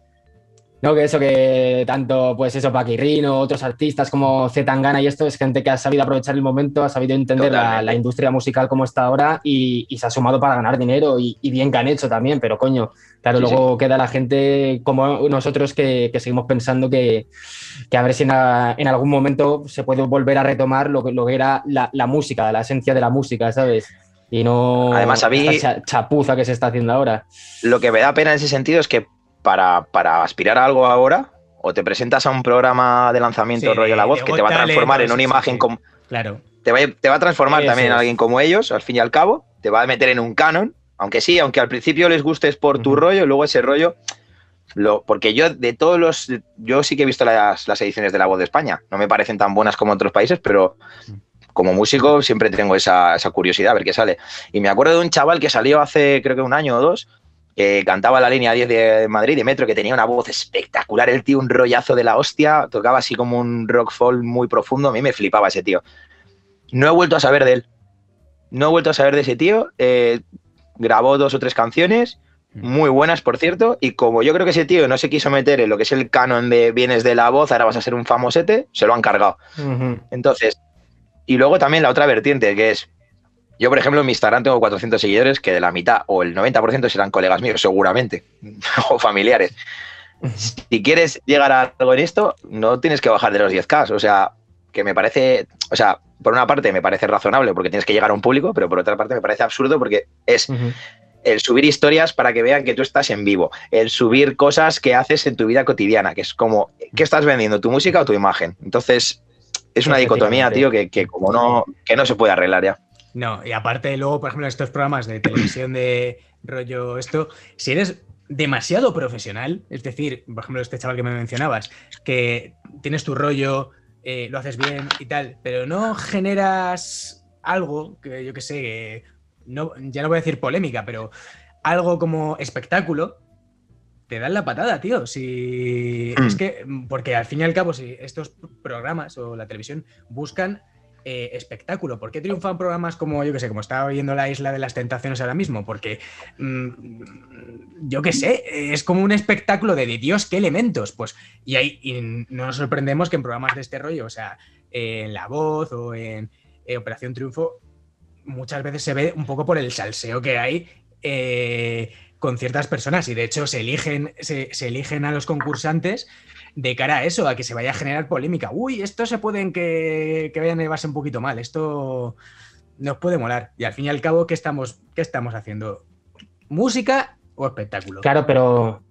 Speaker 2: No, que eso que tanto, pues eso, Paquirrino, otros artistas como Zetangana y esto, es gente que ha sabido aprovechar el momento, ha sabido entender la, industria musical como está ahora y, se ha sumado para ganar dinero y, bien que han hecho también, pero coño, claro, luego queda la gente como nosotros que, seguimos pensando que, a ver si en, algún momento se puede volver a retomar lo que, lo que era la, música, la esencia de la música, ¿sabes? Y no
Speaker 3: Además, a mí,
Speaker 2: chapuza que se está haciendo ahora.
Speaker 3: Lo que me da pena en ese sentido es que para, aspirar a algo ahora, o te presentas a un programa de lanzamiento rollo La Voz que te va a transformar en una imagen como.
Speaker 1: Claro.
Speaker 3: Te va, a transformar también en alguien como ellos, al fin y al cabo, te va a meter en un canon, aunque sí, aunque al principio les gustes por tu rollo, luego ese rollo. Lo, porque yo de todos los. Yo sí que he visto las, ediciones de La Voz de España. No me parecen tan buenas como otros países, pero como músico siempre tengo esa, esa, curiosidad a ver qué sale. Y me acuerdo de un chaval que salió hace creo que un año o dos, cantaba la línea 10 de Madrid de Metro, que tenía una voz espectacular, el tío un rollazo de la hostia, tocaba así como un rock folk muy profundo, a mí me flipaba ese tío. No he vuelto a saber de él, no he vuelto a saber de ese tío, eh, grabó dos o tres canciones, mm. muy buenas por cierto, y como yo creo que ese tío no se quiso meter en lo que es el canon de bienes de la voz, ahora vas a ser un famosete, se lo han cargado. Entonces, y luego también la otra vertiente, que es yo, por ejemplo, en mi Instagram tengo 400 seguidores que de la mitad o el 90% serán colegas míos, seguramente, *laughs* o familiares. Si quieres llegar a algo en esto, no tienes que bajar de los 10K. O sea, que me parece, o sea, por una parte me parece razonable porque tienes que llegar a un público, pero por otra parte me parece absurdo porque es el subir historias para que vean que tú estás en vivo, el subir cosas que haces en tu vida cotidiana, que es como, ¿qué estás vendiendo? ¿Tu música o tu imagen? Entonces, es una dicotomía, tío, que, que como no, que no se puede arreglar ya.
Speaker 1: No, y aparte luego, por ejemplo, en estos programas de televisión de rollo esto, si eres demasiado profesional, es decir, por ejemplo, este chaval que me mencionabas, que tienes tu rollo, eh, lo haces bien y tal, pero no generas algo que yo que sé, no, ya no voy a decir polémica, pero algo como espectáculo, te dan la patada, tío. Si es mm. que, porque al fin y al cabo, si estos programas o la televisión buscan eh, espectáculo. ¿Por qué triunfan programas como, yo que sé, como estaba viendo La Isla de las Tentaciones ahora mismo? Porque, mm, yo que sé, es como un espectáculo de, Dios, qué elementos. Pues, y, ahí, no nos sorprendemos que en programas de este rollo, o sea, en La Voz o en eh, Operación Triunfo, muchas veces se ve un poco por el salseo que hay. Con ciertas personas y de hecho se eligen, se, se eligen a los concursantes de cara a eso, a que se vaya a generar polémica. Uy, esto se pueden que, que vayan a llevarse un poquito mal, esto nos puede molar. Y al fin y al cabo, ¿qué estamos, qué estamos haciendo? ¿Música o espectáculo?
Speaker 2: Claro, pero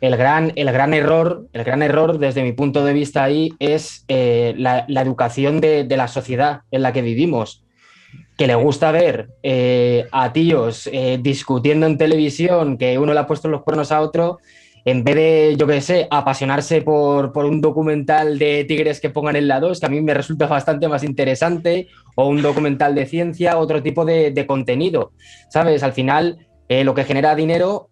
Speaker 2: el gran, el gran error, el gran error desde mi punto de vista ahí es eh, la, educación de, la sociedad en la que vivimos. Que le gusta ver eh, a tíos eh, discutiendo en televisión, que uno le ha puesto los cuernos a otro, en vez de, yo qué sé, apasionarse por, por, un documental de tigres que pongan en la 2, que a mí me resulta bastante más interesante, o un documental de ciencia, otro tipo de, contenido, ¿sabes? Al final, eh, lo que genera dinero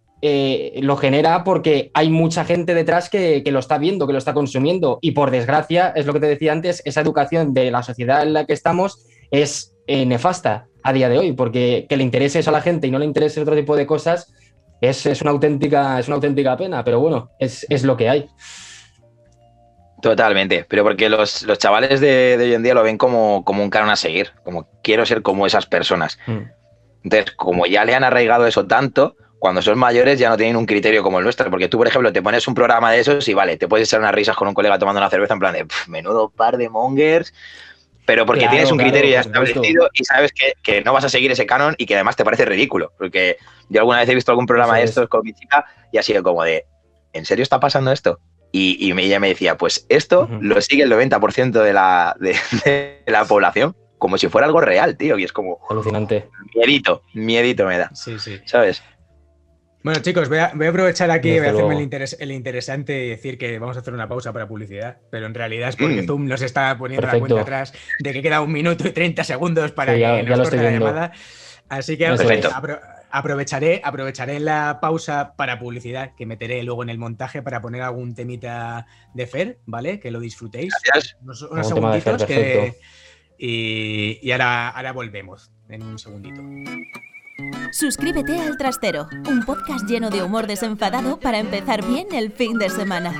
Speaker 2: lo genera porque hay mucha gente detrás que, que, lo está viendo, que lo está consumiendo. Y por desgracia, es lo que te decía antes, esa educación de la sociedad en la que estamos es eh, nefasta a día de hoy, porque que le interese eso a la gente y no le interese otro tipo de cosas es, es una, auténtica, es una auténtica pena, pero bueno, es, es lo que hay.
Speaker 3: Totalmente, pero porque los, los chavales de, de, hoy en día lo ven como, como un canon a seguir, como quiero ser como esas personas. Mm. Entonces, como ya le han arraigado eso tanto, cuando son mayores ya no tienen un criterio como el nuestro, porque tú, por ejemplo, te pones un programa de esos y vale, te puedes echar unas risas con un colega tomando una cerveza en plan de menudo par de mongers, pero porque claro, tienes un criterio ya establecido y sabes que, que, no vas a seguir ese canon y que además te parece ridículo, porque yo alguna vez he visto algún programa de estos es. con mi chica y ha sido como de, ¿en serio está pasando esto? Y, y ella me decía, pues esto uh -huh. lo sigue el 90% de la, de, de la población como si fuera algo real, tío, y es como...
Speaker 2: Alucinante.
Speaker 3: Miedito, miedito me da.
Speaker 1: Sí, sí.
Speaker 3: ¿Sabes?
Speaker 1: Bueno, chicos, voy a, voy a aprovechar aquí, Desde voy a hacerme el, interes, el, interesante y decir que vamos a hacer una pausa para publicidad, pero en realidad es porque mm. Zoom nos está poniendo Perfecto. la cuenta atrás de que queda un minuto y 30 segundos para sí, ya, que nos corte la llamada. Así que apro aprovecharé, aprovecharé la pausa para publicidad que meteré luego en el montaje para poner algún temita de Fer, ¿vale? Que lo disfrutéis.
Speaker 3: Gracias.
Speaker 1: Unos, unos segunditos Fer, que... Y, y ahora, ahora volvemos en un segundito.
Speaker 4: Suscríbete al Trastero, un podcast lleno de humor desenfadado para empezar bien el fin de semana.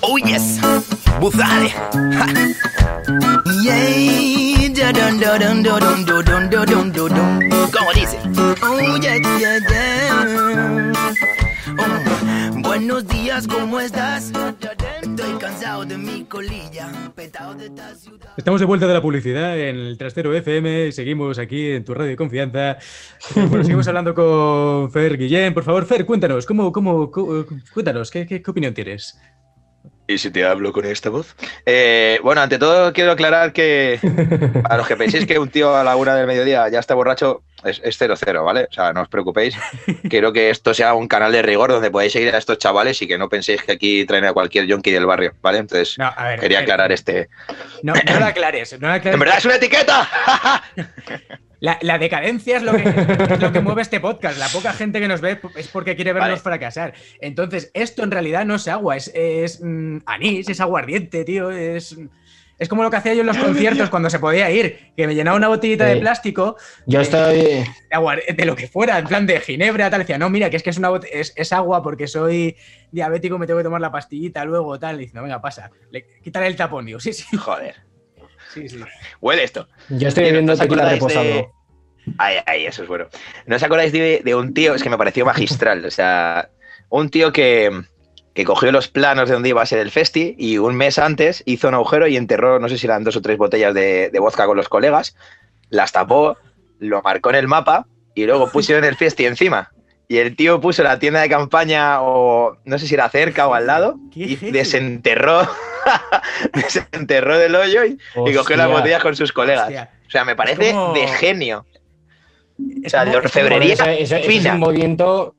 Speaker 5: Oh yes, buzale. Yeah, Oh yeah yeah Buenos días, ¿cómo estás? Estoy cansado de mi colilla, petado de esta ciudad.
Speaker 1: Estamos de vuelta de la publicidad en el Trastero FM, seguimos aquí en tu radio de confianza. Bueno, seguimos hablando con Fer Guillén. Por favor, Fer, cuéntanos, ¿cómo, cómo, cómo cuéntanos, ¿qué, qué, qué opinión tienes?
Speaker 3: ¿Y si te hablo con esta voz? Eh, bueno, ante todo quiero aclarar que a los que penséis que un tío a la una del mediodía ya está borracho, es, es cero cero, ¿vale? O sea, no os preocupéis. *laughs* Quiero que esto sea un canal de rigor donde podáis seguir a estos chavales y que no penséis que aquí traen a cualquier yonki del barrio, ¿vale? Entonces, no, ver, quería aclarar este...
Speaker 1: No, no lo aclares, no lo *laughs* aclares.
Speaker 3: ¡En verdad es una etiqueta! *laughs*
Speaker 1: La, la, decadencia es lo, que, es lo, que, mueve este podcast. La poca gente que nos ve es porque quiere vernos vale. fracasar. Entonces, esto en realidad no es agua, es, es mmm, anís, es aguardiente, tío. Es, es como lo que hacía yo en los *laughs* conciertos cuando se podía ir, que me llenaba una botellita sí. de plástico.
Speaker 2: Yo
Speaker 1: de,
Speaker 2: estoy.
Speaker 1: De, de, lo que fuera, en plan de ginebra, tal. Decía, no, mira, que es que es, una es, es, agua porque soy diabético, me tengo que tomar la pastillita luego, tal. Y dice, no, venga, pasa. Le, quítale el tapón, digo, sí, sí.
Speaker 3: Joder.
Speaker 1: Sí, sí.
Speaker 3: Huele esto.
Speaker 2: Yo estoy viendo tequila reposado. De...
Speaker 3: Ay, ay, eso es bueno. ¿No os acordáis de, de, un tío? Es que me pareció magistral. O sea, un tío que, que cogió los planos de donde iba a ser el festi y un mes antes hizo un agujero y enterró, no sé si eran dos o tres botellas de, de vodka con los colegas, las tapó, lo marcó en el mapa y luego pusieron el festi encima. Y el tío puso la tienda de campaña o no sé si era cerca o al lado y desenterró, *laughs* desenterró del hoyo y, y, cogió las botellas con sus colegas. Hostia. O sea, me parece como... de genio.
Speaker 2: O sea, de orfebrería eso fina. Es un movimiento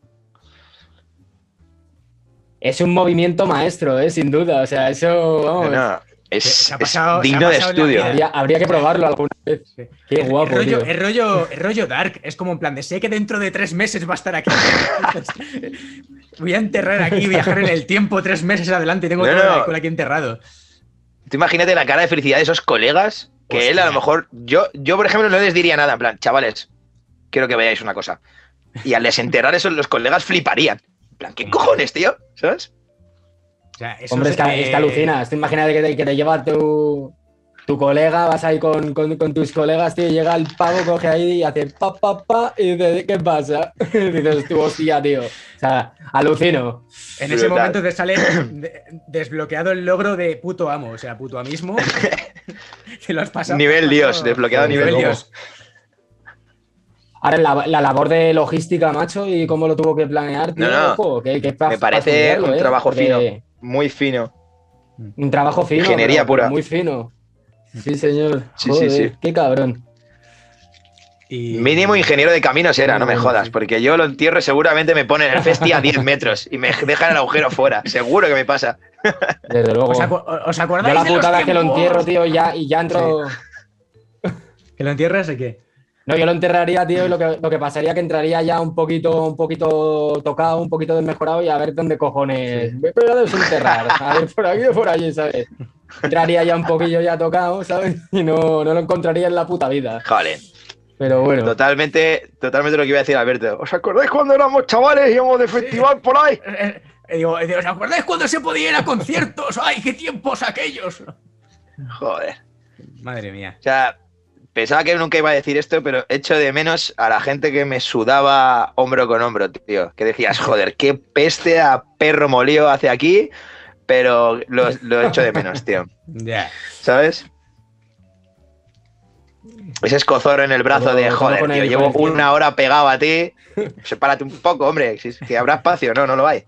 Speaker 2: es un movimiento maestro, ¿eh? sin duda. O sea, eso, vamos.
Speaker 3: No, no. Es, pasado, es, digno de estudio.
Speaker 2: Habría, habría, que probarlo alguna vez. Sí. Qué guapo.
Speaker 1: El rollo, el rollo, el, rollo, dark. Es como en plan de sé que dentro de tres meses va a estar aquí. *laughs* voy a enterrar aquí, viajar en el tiempo tres meses adelante y tengo no, todo no. el alcohol aquí enterrado.
Speaker 3: Tú imagínate la cara de felicidad de esos colegas que Hostia. él a lo mejor. Yo, yo, por ejemplo, no les diría nada. En plan, chavales, quiero que veáis una cosa. Y al desenterrar eso, los colegas fliparían. Plan, ¿qué cojones, tío? ¿Sabes?
Speaker 2: O sea, Hombre, es que, es que alucinas. Tú imagínate que te, que te lleva tu, tu colega, vas ahí con, con, con, tus colegas, tío, llega el pavo, coge ahí y hace pa, pa, pa, y dice, ¿qué pasa? *laughs* Y dices, tú, hostia, tío. O sea, alucino.
Speaker 1: En ese momento te sale desbloqueado el logro de puto amo, o sea, puto amismo. *laughs*
Speaker 3: que lo has pasado. Nivel Dios, desbloqueado nivel, nivel Dios.
Speaker 2: Ahora, la, la, labor de logística, macho, y cómo lo tuvo que planear, tío,
Speaker 3: no, no.
Speaker 2: Ojo, que, que
Speaker 3: Me parece un ¿eh? trabajo Porque... fino, muy fino.
Speaker 2: Un trabajo fino.
Speaker 3: Ingeniería
Speaker 2: pero-
Speaker 3: pura.
Speaker 2: Muy fino. Sí, señor.
Speaker 3: Sí, sí,
Speaker 2: Joder,
Speaker 3: sí.
Speaker 2: Qué cabrón.
Speaker 1: Y...
Speaker 3: Mínimo ingeniero de caminos era, no me jodas, porque yo lo entierro y seguramente me ponen el festi a 10 metros y me dejan el agujero fuera. Seguro que me pasa.
Speaker 2: Desde luego.
Speaker 1: ¿Os, acu- os
Speaker 2: Yo
Speaker 1: acordáis
Speaker 2: la
Speaker 1: de los
Speaker 2: putada que lo entierro, tío, y ya, y ya entro.
Speaker 1: ¿Que lo entierras o qué?
Speaker 2: No, yo lo enterraría, tío, y lo que, lo que pasaría que entraría ya un poquito, un poquito tocado, un poquito desmejorado y a ver dónde cojones. Pero lo debes enterrar. A ver por aquí o por allí, ¿sabes? Entraría ya un poquillo ya tocado, ¿sabes? Y no, no lo encontraría en la puta vida.
Speaker 3: Joder,
Speaker 2: Pero bueno.
Speaker 3: totalmente, totalmente lo que iba a decir Alberto. ¿Os acordáis cuando éramos chavales y íbamos de festival por ahí?
Speaker 1: Eh, eh, digo, eh, ¿os acordáis cuando se podía ir a conciertos? ¡Ay, qué tiempos aquellos!
Speaker 3: Joder.
Speaker 1: Madre mía.
Speaker 3: O sea, pensaba que nunca iba a decir esto, pero echo de menos a la gente que me sudaba hombro con hombro, tío. Que decías, joder, qué peste a perro molido hace aquí, pero lo, lo echo de menos, tío. *laughs*
Speaker 1: Ya.
Speaker 3: ¿Sabes? Ese escozor en el brazo de, joder, tío, llevo una hora pegado a ti. Sepárate un poco, hombre, si que habrá espacio. No, no lo hay.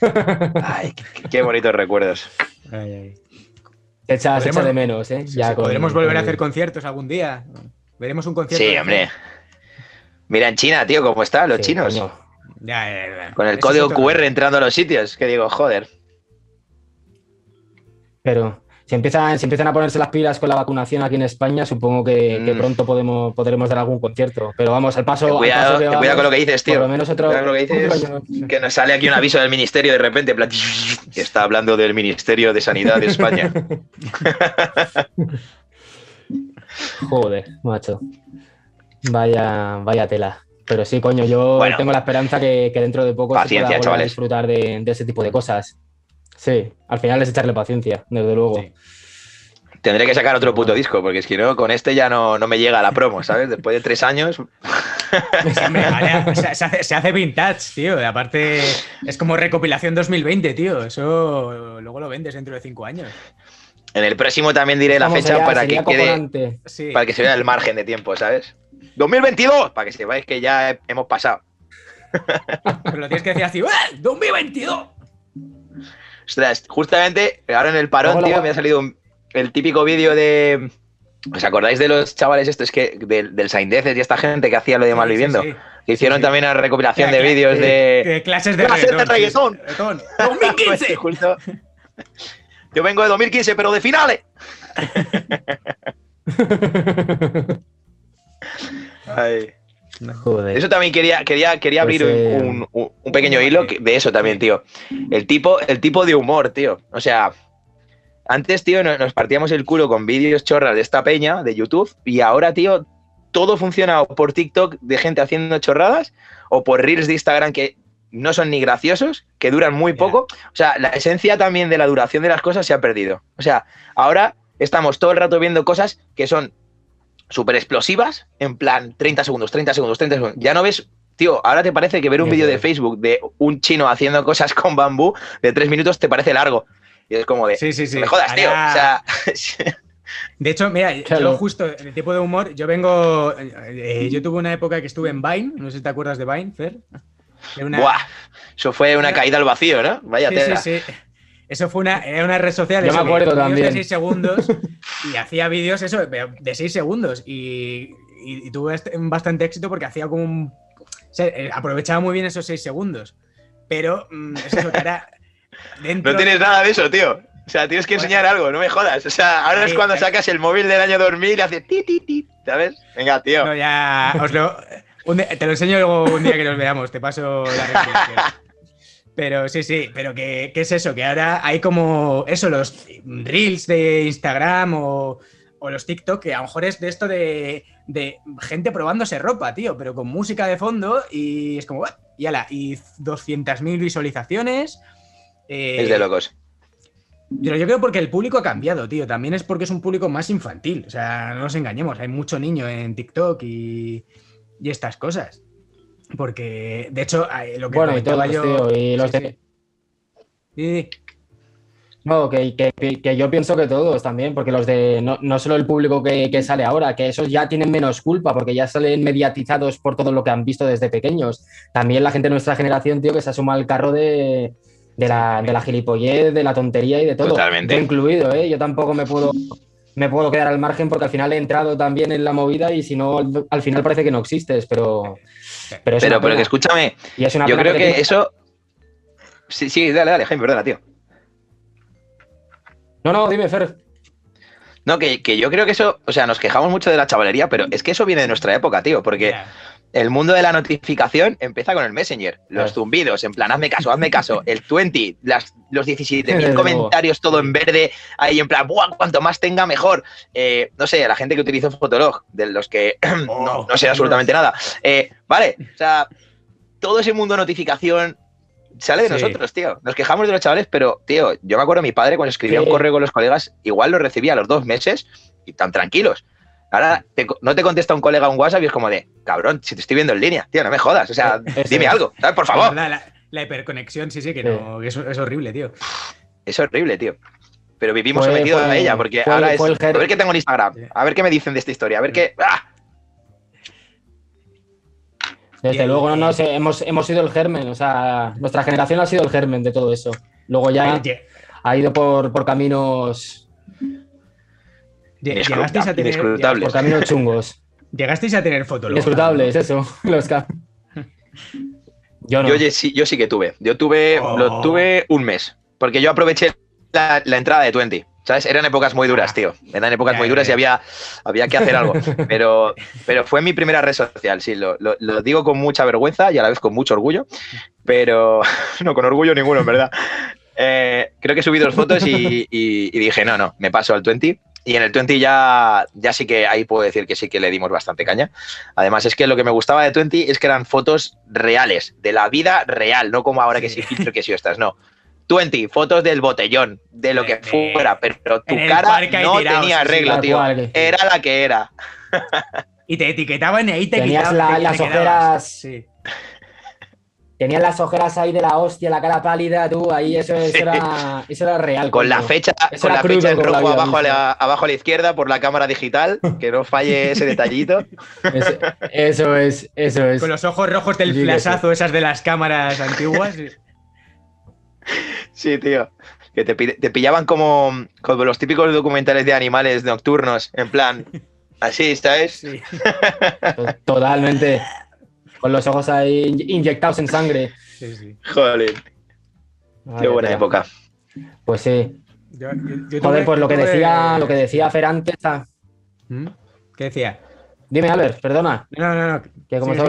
Speaker 3: *laughs* Ay, qué, qué bonitos recuerdos.
Speaker 1: Ay, ay.
Speaker 2: Se echa, se echa
Speaker 1: Podremos-
Speaker 2: de menos, ¿eh?
Speaker 1: Sí,
Speaker 2: Ya
Speaker 1: sí,
Speaker 2: con-
Speaker 1: podremos volver
Speaker 2: con
Speaker 1: a hacer conciertos algún día. Veremos un concierto.
Speaker 3: Sí, hombre. Mira en China, tío, cómo están los
Speaker 2: Sí,
Speaker 3: chinos.
Speaker 2: coño.
Speaker 1: Ya, ya, ya.
Speaker 3: Con el
Speaker 1: Eso
Speaker 3: código QR entrando a los sitios. Que digo, joder.
Speaker 2: Pero si empiezan, si empiezan a ponerse las pilas con la vacunación aquí en España, supongo que, que
Speaker 3: Mm.
Speaker 2: pronto podemos, podremos dar algún concierto. Pero vamos, al paso. al
Speaker 3: Cuidado,
Speaker 2: paso que
Speaker 3: ten cuidado con lo que dices,
Speaker 2: Por
Speaker 3: tío.
Speaker 2: lo menos otro.
Speaker 3: Lo que dices. Que nos sale aquí un aviso del ministerio de repente, *laughs* que está hablando del Ministerio de Sanidad de España. *laughs*
Speaker 2: Joder, macho. Vaya, vaya tela. Pero sí, coño, yo
Speaker 3: Bueno.
Speaker 2: tengo la esperanza que, que dentro de poco se pueda volver a disfrutar de, de ese tipo de cosas. Sí, al final es echarle paciencia, desde luego.
Speaker 1: Sí.
Speaker 3: Tendré que sacar otro puto disco, porque es que no, con este ya no, no me llega la promo, ¿sabes? Después de tres años.
Speaker 1: Ahora *laughs* se, se hace, se hace vintage, tío. Y aparte, es como recopilación 2020, tío. Eso luego lo vendes dentro de cinco años.
Speaker 3: En el próximo también diré la fecha para que quede.
Speaker 1: Sí.
Speaker 3: para que se vea el margen de tiempo, ¿sabes? 2022, para que sepáis que ya he- hemos pasado.
Speaker 1: Pero lo tienes que decir así, ¡eh! ¡2022!
Speaker 3: Ostras, justamente ahora en el parón, tío, me ha salido un- el típico vídeo de. ¿Os acordáis de los chavales estos que del, del Saindeces y esta gente que hacía lo de
Speaker 1: Sí,
Speaker 3: Malviviendo?
Speaker 1: sí, sí.
Speaker 3: Que hicieron
Speaker 1: sí.
Speaker 3: también una recopilación de vídeos de.
Speaker 1: de clases de
Speaker 3: Clases de
Speaker 1: reggaetón. sí,
Speaker 3: reggaetón.
Speaker 1: reggaetón. *laughs*
Speaker 3: Pues,
Speaker 1: 2015.
Speaker 3: justo- Yo vengo de 2015, pero de finales. *laughs* Ay.
Speaker 2: Joder.
Speaker 3: Eso también quería, quería, quería abrir un- un, un- un pequeño hilo de eso también, tío. El tipo, el tipo de humor, tío. O sea, antes, tío, no- nos partíamos el culo con vídeos chorras de esta peña, de YouTube, y ahora, tío, todo funciona o por TikTok de gente haciendo chorradas o por reels de Instagram que no son ni graciosos, que duran muy poco. O sea, la esencia también de la duración de las cosas se ha perdido. O sea, ahora estamos todo el rato viendo cosas que son súper explosivas, en plan 30 segundos, 30 segundos, 30 segundos. Ya no ves, tío, ahora te parece que ver un vídeo de. Facebook de un chino haciendo cosas con bambú de 3 minutos te parece largo. Y es como de,
Speaker 1: Sí, sí, sí.
Speaker 3: me jodas, tío.
Speaker 1: Ahora-
Speaker 3: O sea, *laughs* *laughs*
Speaker 1: De hecho, mira,
Speaker 2: Claro.
Speaker 1: yo justo en el tipo de humor, yo vengo. eh, yo tuve una época que estuve en Vine, no sé si te acuerdas de Vine, Fer. Una-
Speaker 3: ¡buah! Eso fue una caída al vacío, ¿no? Vaya
Speaker 1: Sí,
Speaker 3: tela.
Speaker 1: sí, sí. Eso fue una, era una red social.
Speaker 2: Yo
Speaker 1: eso,
Speaker 2: me acuerdo también.
Speaker 1: De 6 segundos y hacía vídeos, eso, de 6 segundos. Y, y- y tuve bastante éxito porque hacía como un. o sea, eh, aprovechaba muy bien esos 6 segundos. Pero mm, es eso que era. Dentro
Speaker 3: No tienes nada de eso, tío. O sea, tienes que enseñar algo, no me jodas. O sea, ahora es cuando
Speaker 1: eh.
Speaker 3: sacas el móvil del año 2000 y hace ti, ti, ti, ¿sabes? Venga, tío.
Speaker 1: No, ya os lo, un te lo enseño luego un día que nos veamos, te paso la reproducción. *laughs* Pero sí, sí, pero que, ¿qué es eso? Que ahora hay como eso, los reels de Instagram o, o los TikTok, que a lo mejor es de esto de, de gente probándose ropa, tío, pero con música de fondo y es como, "What?", y ala, y 200.000 visualizaciones. eh,
Speaker 3: Es de locos.
Speaker 1: pero yo creo porque el público ha cambiado, tío. También es porque es un público más infantil. O sea, no nos engañemos. Hay mucho niño en TikTok y, y estas cosas. Porque, de hecho, eh, lo que
Speaker 2: Bueno, y todos,
Speaker 1: yo.
Speaker 2: tío, y los
Speaker 1: Sí,
Speaker 2: de-
Speaker 1: sí.
Speaker 2: No, que, que- que yo pienso que todos también, porque los de no, no solo el público que, que sale ahora, que esos ya tienen menos culpa, porque ya salen mediatizados por todo lo que han visto desde pequeños. También la gente de nuestra generación, tío, que se asuma al carro de, de la, de la gilipollez, de la tontería y de todo.
Speaker 3: Totalmente.
Speaker 2: Yo incluido, ¿eh? Yo tampoco me puedo, me puedo quedar al margen porque al final he entrado también en la movida y si no, al- al final parece que no existes, pero... Pero, es
Speaker 3: Pero, que escúchame,
Speaker 2: Y es una
Speaker 3: yo creo que eso. Sí, sí, dale, dale, Jaime, perdona, tío.
Speaker 2: No, no, dime, Fer.
Speaker 3: No, que, que yo creo que eso, o sea, nos quejamos mucho de la chavalería, pero es que eso viene de nuestra época, tío, porque. El mundo de la notificación empieza con el Messenger, los zumbidos, en plan, hazme caso, hazme caso, el 20, las, los 17.000
Speaker 2: Desde luego.
Speaker 3: comentarios, todo en verde, ahí en plan, ¡buah! Cuanto más tenga, mejor. Eh, no sé, la gente que utilizó Fotolog, de los que *clears throat*
Speaker 1: Oh,
Speaker 3: no, no sé absolutamente nada. Eh, vale, o sea, todo ese mundo de notificación sale de
Speaker 1: Sí.
Speaker 3: nosotros, tío. Nos quejamos de los chavales, pero, tío, yo me acuerdo mi padre cuando escribía
Speaker 2: Sí.
Speaker 3: un correo con los colegas, igual lo recibía a los dos meses y tan tranquilos. Ahora te no te contesta un colega un WhatsApp y es como de, cabrón, si te estoy viendo en línea, tío, no me jodas. O sea,
Speaker 2: Eh,
Speaker 3: dime
Speaker 2: es.
Speaker 3: algo, ¿sabes? Por favor.
Speaker 1: la, la hiperconexión, sí, sí, que no, que es, es horrible, tío.
Speaker 3: Es horrible, tío. Pero vivimos
Speaker 2: Fue-
Speaker 3: sometidos
Speaker 2: fue-
Speaker 3: a ella, porque
Speaker 2: fue-
Speaker 3: ahora es. A ver qué tengo en Instagram, a ver qué me dicen de esta historia, a ver qué. ¡Ah!
Speaker 2: Desde
Speaker 1: Bien,
Speaker 2: luego, no, no, sé, hemos, hemos sido el germen, o sea, nuestra generación ha sido el germen de todo eso. Luego ya ha ido por, por caminos,
Speaker 1: llegasteis a tener,
Speaker 3: inescrutables.
Speaker 2: por caminos *laughs* chungos.
Speaker 1: llegasteis a tener Fotolog.
Speaker 2: Inescrutables, eso. *laughs* Los *laughs* Yo no.
Speaker 3: Yo, oye, sí, yo sí que tuve. Yo tuve,
Speaker 1: Oh.
Speaker 3: lo tuve un mes. Porque yo aproveché la, la entrada de 20. ¿Sabes? Eran épocas muy duras, tío. Eran épocas
Speaker 1: Ya,
Speaker 3: muy
Speaker 1: ya,
Speaker 3: duras
Speaker 1: ya.
Speaker 3: y había, había que hacer algo. Pero, pero fue mi primera red social, sí. Lo, lo- lo digo con mucha vergüenza y a la vez con mucho orgullo. Pero no, con orgullo ninguno, en verdad. Eh, creo que subí dos fotos y, y- y dije, no, no, me paso al 20. Y en el 20 ya, ya sí que ahí puedo decir que sí que le dimos bastante caña. Además, es que lo que me gustaba de 20 es que eran fotos reales, de la vida real, no como ahora que
Speaker 1: Sí.
Speaker 3: filtro que sí estás, no. 20, fotos del botellón, de lo que fuera, pero tu cara no
Speaker 1: tirado,
Speaker 3: tenía
Speaker 1: sí, sí,
Speaker 3: arreglo, tío.
Speaker 2: cual,
Speaker 3: Era la que era.
Speaker 1: Y te etiquetaban y ahí te
Speaker 2: Tenías
Speaker 1: quitaban.
Speaker 2: la-
Speaker 1: te-
Speaker 2: las
Speaker 1: te
Speaker 2: ojeras-
Speaker 1: Sí.
Speaker 2: Tenías las ojeras ahí de la hostia, la cara pálida, tú, ahí eso, eso era, *laughs* eso era real.
Speaker 3: Con la fecha,
Speaker 2: Eso
Speaker 3: con la fecha en rojo abajo a, la, abajo a la izquierda por la cámara digital, que no falle ese detallito.
Speaker 2: Eso, eso es, eso es.
Speaker 1: Con los ojos rojos del
Speaker 2: Sí,
Speaker 1: flasazo, esas de las cámaras antiguas. *laughs* sí.
Speaker 3: Tío. Que te, pi- te pillaban como, como los típicos documentales de animales nocturnos, en plan, *laughs* así, ¿sabes?
Speaker 1: Sí.
Speaker 2: To- Totalmente. Con los ojos ahí in- inyectados en sangre.
Speaker 1: Sí, sí.
Speaker 3: Joder, qué buena época.
Speaker 2: Pues sí.
Speaker 1: Yo- yo- yo
Speaker 2: Joder,
Speaker 1: tuve-
Speaker 2: pues lo que
Speaker 1: tuve-
Speaker 2: decía, lo que decía Fer antes. ah,
Speaker 1: ¿Mm? ¿Qué decía?
Speaker 2: Dime, Albert, perdona.
Speaker 1: No, no, no.
Speaker 2: Que como
Speaker 1: sí.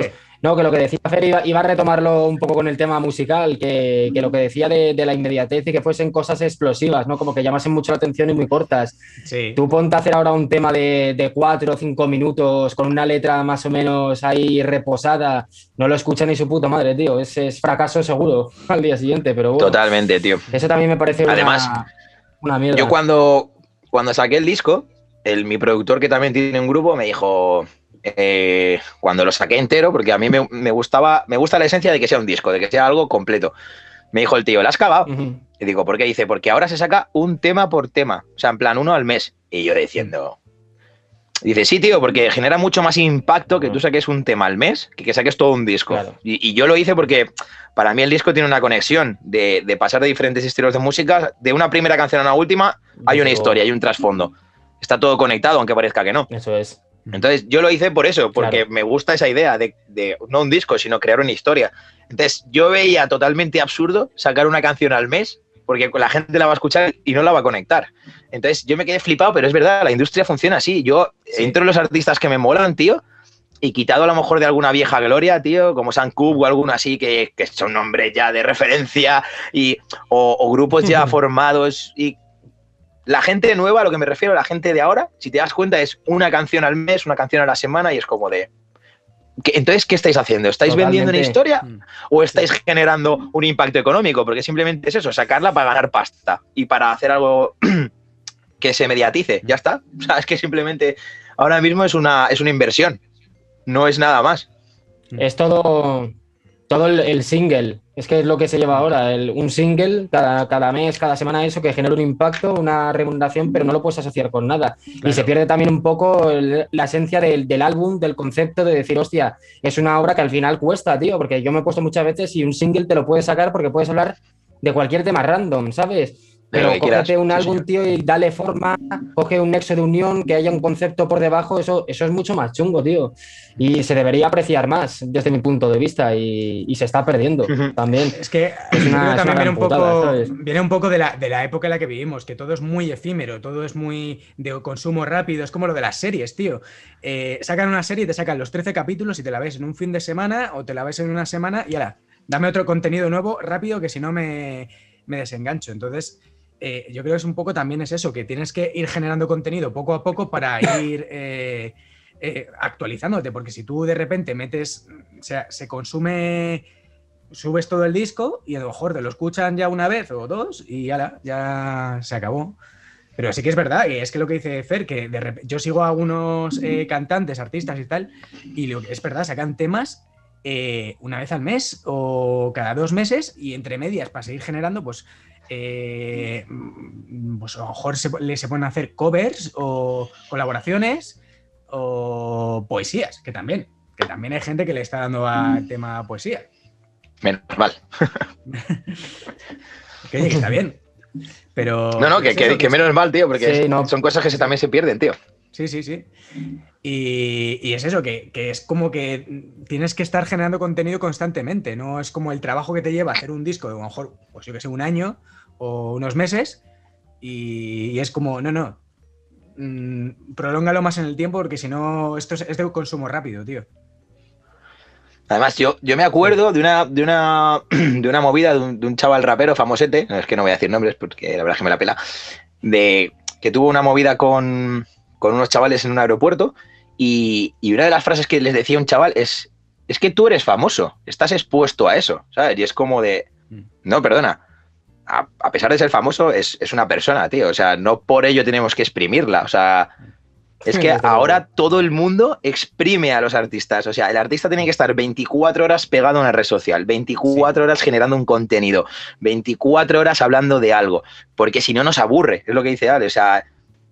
Speaker 2: No, que lo que decía Fer iba, iba a retomarlo un poco con el tema musical, que, que lo que decía de, de la inmediatez y que fuesen cosas explosivas, ¿no? Como que llamasen mucho la atención y muy cortas.
Speaker 1: Sí.
Speaker 2: Tú ponte a hacer ahora un tema de, de cuatro o cinco minutos con una letra más o menos ahí reposada. No lo escucha ni su puta madre, tío. Es, es fracaso seguro *laughs* al día siguiente, pero bueno.
Speaker 3: Totalmente, tío.
Speaker 2: Eso también me parece una,
Speaker 3: Además,
Speaker 2: una mierda.
Speaker 3: Yo cuando, cuando saqué el disco, el, mi productor que también tiene un grupo me dijo, eh, cuando lo saqué entero, porque a mí me, me gustaba, me gusta la esencia de que sea un disco, de que sea algo completo. Me dijo el tío, ¿la has cavado? Y digo, ¿por qué? Dice, porque ahora se saca un tema por tema, o sea, en plan uno al mes. Y yo diciendo, dice, sí, tío, porque genera mucho más impacto que tú saques un tema al mes que que saques todo un disco.
Speaker 2: Claro.
Speaker 3: Y, y yo lo hice porque para mí el disco tiene una conexión de, de pasar de diferentes estilos de música, de una primera canción a una última, hay una historia, hay un trasfondo. Está todo conectado, aunque parezca que no.
Speaker 2: Eso es.
Speaker 3: Entonces, yo lo hice por eso, porque
Speaker 2: Claro.
Speaker 3: me gusta esa idea de, de no un disco, sino crear una historia. Entonces, yo veía totalmente absurdo sacar una canción al mes, porque la gente la va a escuchar y no la va a conectar. Entonces, yo me quedé flipado, pero es verdad, la industria funciona así. Yo
Speaker 1: Sí.
Speaker 3: entro en los artistas que me molan, tío, y quitado a lo mejor de alguna vieja gloria, tío, como San Cub o alguno así, que, que son nombres ya de referencia, y, o, o grupos ya *laughs* formados, y la gente nueva, a lo que me refiero, la gente de ahora, si te das cuenta, es una canción al mes, una canción a la semana, y es como de... ¿qué- entonces, ¿qué estáis haciendo? ¿Estáis vendiendo una historia
Speaker 1: Mm.
Speaker 3: o estáis generando un impacto económico? Porque simplemente es eso, sacarla para ganar pasta y para hacer algo *clears throat* que se mediatice. Ya está. O sea, es que simplemente ahora mismo es una, es una inversión. No es nada más.
Speaker 2: Es todo, todo el, el single. Es que es lo que se lleva ahora. el- un single cada, cada mes, cada semana, eso que genera un impacto, una remuneración, pero no lo puedes asociar con nada. Y se pierde también un poco el- la esencia del, del álbum, del concepto de decir, hostia, es una obra que al final cuesta, tío, porque yo me he puesto muchas veces y un single te lo puedes sacar porque puedes hablar de cualquier tema random, ¿sabes? Pero cógete un
Speaker 3: sí,
Speaker 2: álbum,
Speaker 3: señor.
Speaker 2: tío, y dale forma, coge un nexo de unión, que haya un concepto por debajo, eso, eso es mucho más chungo, tío. Y se debería apreciar más desde mi punto de vista y, y se está perdiendo también.
Speaker 1: Es que
Speaker 2: Es una-
Speaker 1: también
Speaker 2: una
Speaker 1: viene un, poco, viene un poco de la, de la época en la que vivimos, que todo es muy efímero, todo es muy de consumo rápido, es como lo de las series, tío. Eh, sacan una serie y te sacan los 13 capítulos y te la ves en un fin de semana o te la ves en una semana y ahora, dame otro contenido nuevo rápido que si no me, me desengancho. Entonces, eh, yo creo que es un poco también es eso, que tienes que ir generando contenido poco a poco para *laughs* ir eh, eh, actualizándote, porque si tú de repente metes, o sea, se consume, subes todo el disco y a lo mejor te lo escuchan ya una vez o dos y ya, ya se acabó. Pero sí que es verdad, y es que lo que dice Fer, que de rep- yo sigo a algunos cantantes, artistas y tal, y lo que es verdad, sacan temas eh, una vez al mes o cada dos meses y entre medias para seguir generando, pues, eh, mm, pues a lo mejor se, le- se pueden hacer covers o colaboraciones o poesías, que también, que también hay gente que le está dando al tema poesía.
Speaker 3: Menos mal. *laughs*
Speaker 1: Que oye, que está bien. Pero.
Speaker 3: No, no, que, que- menos mal, tío, porque
Speaker 2: Sí,
Speaker 3: es-
Speaker 2: no.
Speaker 3: son cosas que se, también se pierden, tío.
Speaker 1: Sí, sí, sí. Y, y es eso, que, que es como que tienes que estar generando contenido constantemente. No es como el trabajo que te lleva hacer un disco a lo mejor, pues yo que sé, un año o unos meses. Y, es como, no, no. mm, prolóngalo más en el tiempo porque si no, esto es, es de consumo rápido, tío.
Speaker 3: Además, yo, yo me acuerdo de una, de una, *clears throat* de una movida de un, de un chaval rapero famosete, es que no voy a decir nombres porque la verdad es que me la pela, de que tuvo una movida con, con unos chavales en un aeropuerto y, y una de las frases que les decía un chaval es, es que tú eres famoso, estás expuesto a eso, ¿sabes? Y es como de,
Speaker 1: Mm.
Speaker 3: no, perdona, a, a pesar de ser famoso, es, es una persona, tío, o sea, no por ello tenemos que exprimirla, o sea... Es que ahora todo el mundo exprime a los artistas. O sea, el artista tiene que estar 24 horas pegado a una red social, 24 horas generando un contenido, 24 horas hablando de algo, porque si no nos aburre, es lo que dice Ale. O sea,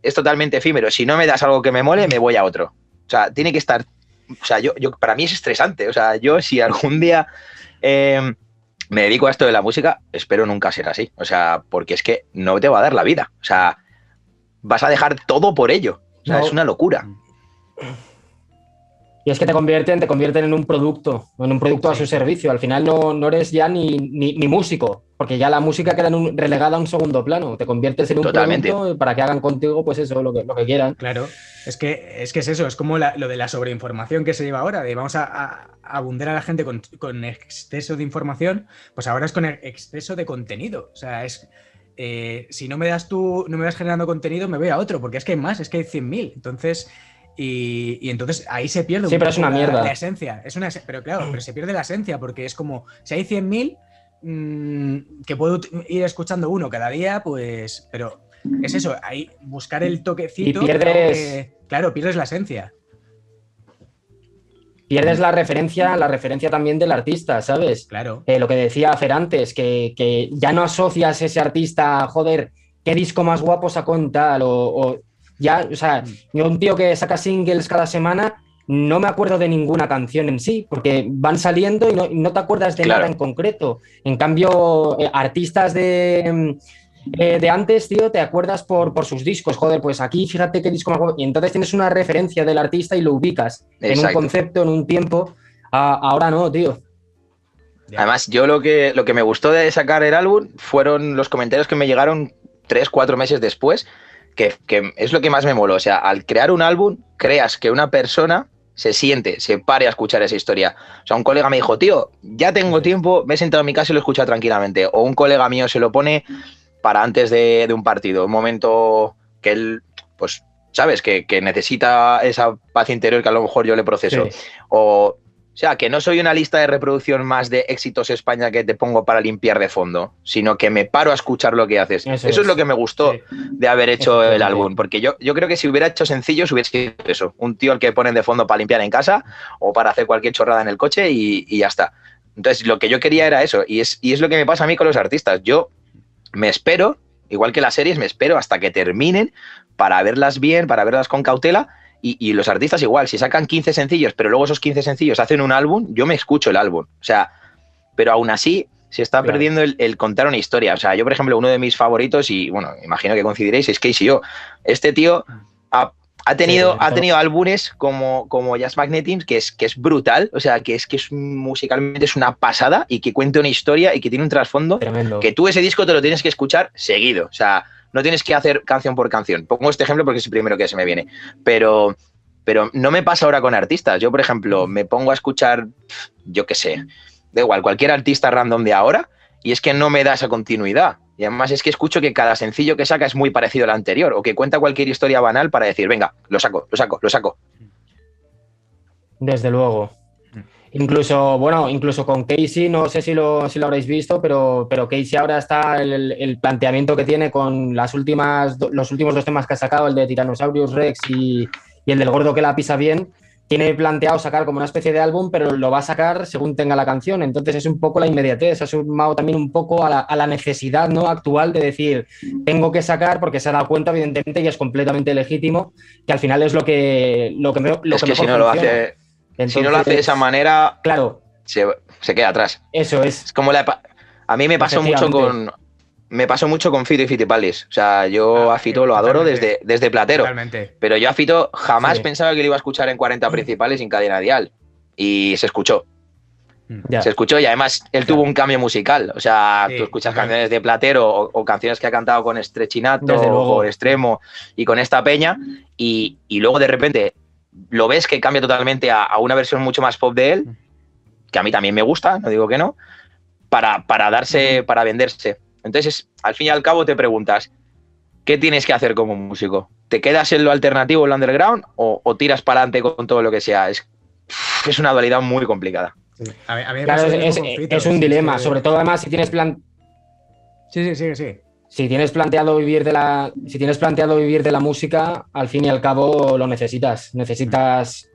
Speaker 3: es totalmente efímero. Si no me das algo que me mole, me voy a otro. O sea, tiene que estar. O sea, yo, yo para mí es estresante. O sea, yo si algún día eh, me dedico a esto de la música, espero nunca ser así. O sea, porque es que no te va a dar la vida. O sea, vas a dejar todo por ello. O sea,
Speaker 2: No.
Speaker 3: es una locura.
Speaker 2: Y es que te convierten, te convierten en un producto, en un producto a su servicio. Al final no, no eres ya ni, ni, ni músico, porque ya la música queda en un- relegada a un segundo plano. Te conviertes en un
Speaker 3: Totalmente.
Speaker 2: producto para que hagan contigo, pues eso, lo que, lo que quieran.
Speaker 1: Claro, es que es, que es eso, es como la- lo de la sobreinformación que se lleva ahora, de vamos a, a- abundar a la gente con, con exceso de información, pues ahora es con exceso de contenido. O sea, es eh, si no me das tú, no me vas generando contenido, me voy a otro, porque es que hay más, es que hay 100.000. Entonces, y, y entonces ahí se pierde un
Speaker 2: Sí, pero es una
Speaker 1: la-
Speaker 2: mierda.
Speaker 1: La, esencia. Es una, pero claro, pero se pierde la esencia, porque es como, si hay 100.000, mm, que puedo ir escuchando uno cada día, pues, pero es eso, ahí buscar el toquecito.
Speaker 2: Y pierdes-
Speaker 1: que- claro, pierdes la esencia.
Speaker 2: Pierdes la referencia, la referencia también del artista, ¿sabes?
Speaker 1: Claro.
Speaker 2: Eh, lo que decía Fer antes, que, que ya no asocias ese artista, joder, qué disco más guapo sacó en tal, o, o ya, o sea, yo un tío que saca singles cada semana, no me acuerdo de ninguna canción en sí, porque van saliendo y no, y no te acuerdas de
Speaker 3: Claro.
Speaker 2: nada en concreto. En cambio, eh, artistas de, mm, eh, de antes, tío, te acuerdas por, por sus discos, joder, pues aquí fíjate qué disco guapo, y entonces tienes una referencia del artista y lo ubicas en un
Speaker 3: Exacto.
Speaker 2: concepto, en un tiempo. Ahora no, tío.
Speaker 3: Además, yo lo que, lo que me gustó de sacar el álbum fueron los comentarios que me llegaron tres, cuatro meses después, que, que es lo que más me moló. O sea, al crear un álbum, creas que una persona se siente, se pare a escuchar esa historia. O sea, un colega me dijo, tío, ya tengo tiempo, me he sentado en mi casa y lo he escuchado tranquilamente. O un colega mío se lo pone para antes de, de un partido, un momento que él, pues, sabes, que, que necesita esa paz interior que a lo mejor yo le proceso.
Speaker 2: Sí.
Speaker 3: O, o sea, que no soy una lista de reproducción más de éxitos España que te pongo para limpiar de fondo, sino que me paro a escuchar lo que haces.
Speaker 2: Eso
Speaker 3: Eso, es.
Speaker 2: es.
Speaker 3: lo que me gustó
Speaker 1: Sí.
Speaker 3: de haber hecho el álbum, porque yo, yo creo que si hubiera hecho sencillos hubiera sido eso, un tío al que ponen de fondo para limpiar en casa o para hacer cualquier chorrada en el coche y, y ya está. Entonces, lo que yo quería era eso, y es, y es lo que me pasa a mí con los artistas. Yo me espero, igual que las series, me espero hasta que terminen para verlas bien, para verlas con cautela. Y, y los artistas igual, si sacan 15 sencillos, pero luego esos 15 sencillos hacen un álbum, yo me escucho el álbum. O sea, pero aún así, se está
Speaker 2: Claro.
Speaker 3: perdiendo el, el contar una historia. O sea, yo, por ejemplo, uno de mis favoritos, y bueno, imagino que coincidiréis, es Casey O. Este tío ha, ha tenido,
Speaker 2: Sí,
Speaker 3: ha tenido álbumes como, como Jazz Magnetism, que es, que es brutal, o sea, que es que es musicalmente es una pasada y que cuenta una historia y que tiene un trasfondo
Speaker 2: Tremendo.
Speaker 3: que tú ese disco te lo tienes que escuchar seguido. O sea, no tienes que hacer canción por canción. Pongo este ejemplo porque es el primero que se me viene. Pero, pero no me pasa ahora con artistas. Yo, por ejemplo, me pongo a escuchar, yo qué sé, da igual, cualquier artista random de ahora, y es que no me da esa continuidad. Y además es que escucho que cada sencillo que saca es muy parecido al anterior, o que cuenta cualquier historia banal para decir, venga, lo saco, lo saco, lo saco.
Speaker 2: Desde luego. Incluso, bueno, incluso con Casey, no sé si lo, si lo habréis visto, pero, pero Casey ahora está el, el planteamiento que tiene con las últimas, los últimos dos temas que ha sacado, el de Tyrannosaurus Rex y, y el del gordo que la pisa bien. Tiene planteado sacar como una especie de álbum, pero lo va a sacar según tenga la canción. Entonces es un poco la inmediatez, ha sumado también un poco a la, a la necesidad ¿no? actual de decir, tengo que sacar porque se ha dado cuenta, evidentemente, y es completamente legítimo, que al final es lo que, lo que, me- lo
Speaker 3: es
Speaker 2: que
Speaker 3: que si no lo
Speaker 2: funciona.
Speaker 3: Si no lo hace de esa manera,
Speaker 2: Claro,
Speaker 3: se, se queda atrás.
Speaker 2: eso es.
Speaker 3: Es como la. A mí me pasó mucho con. Me pasó mucho con Fito y Fitipaldis. O sea, yo
Speaker 1: Ah,
Speaker 3: a Fito lo adoro desde, desde Platero.
Speaker 1: Totalmente.
Speaker 3: Pero yo a Fito jamás
Speaker 2: Sí.
Speaker 3: pensaba que lo iba a escuchar en 40 principales sin cadena dial. Y se escuchó.
Speaker 2: Ya.
Speaker 3: Se escuchó y además él tuvo un cambio musical. O sea,
Speaker 1: Sí,
Speaker 3: tú escuchas
Speaker 1: claro.
Speaker 3: canciones de Platero o, o canciones que ha cantado con Estrechinato
Speaker 2: Desde
Speaker 3: o Extremo y con esta peña. Y, y luego de repente lo ves que cambia totalmente a, a una versión mucho más pop de él, que a mí también me gusta, no digo que no, para, para darse, para venderse. Entonces, al fin y al cabo te preguntas, ¿qué tienes que hacer como músico? ¿Te quedas en lo alternativo, en lo underground, o, o tiras para adelante con todo lo que sea? Es, es una dualidad muy complicada.
Speaker 1: Sí. A mí- a mí me
Speaker 2: Claro,
Speaker 1: pasó
Speaker 2: es, un
Speaker 1: sí,
Speaker 2: dilema, sobre todo además si tienes plan,
Speaker 1: Sí, sí, sí, sí.
Speaker 2: Si tienes planteado vivir de la, si tienes planteado vivir de la música, al fin y al cabo lo necesitas. Necesitas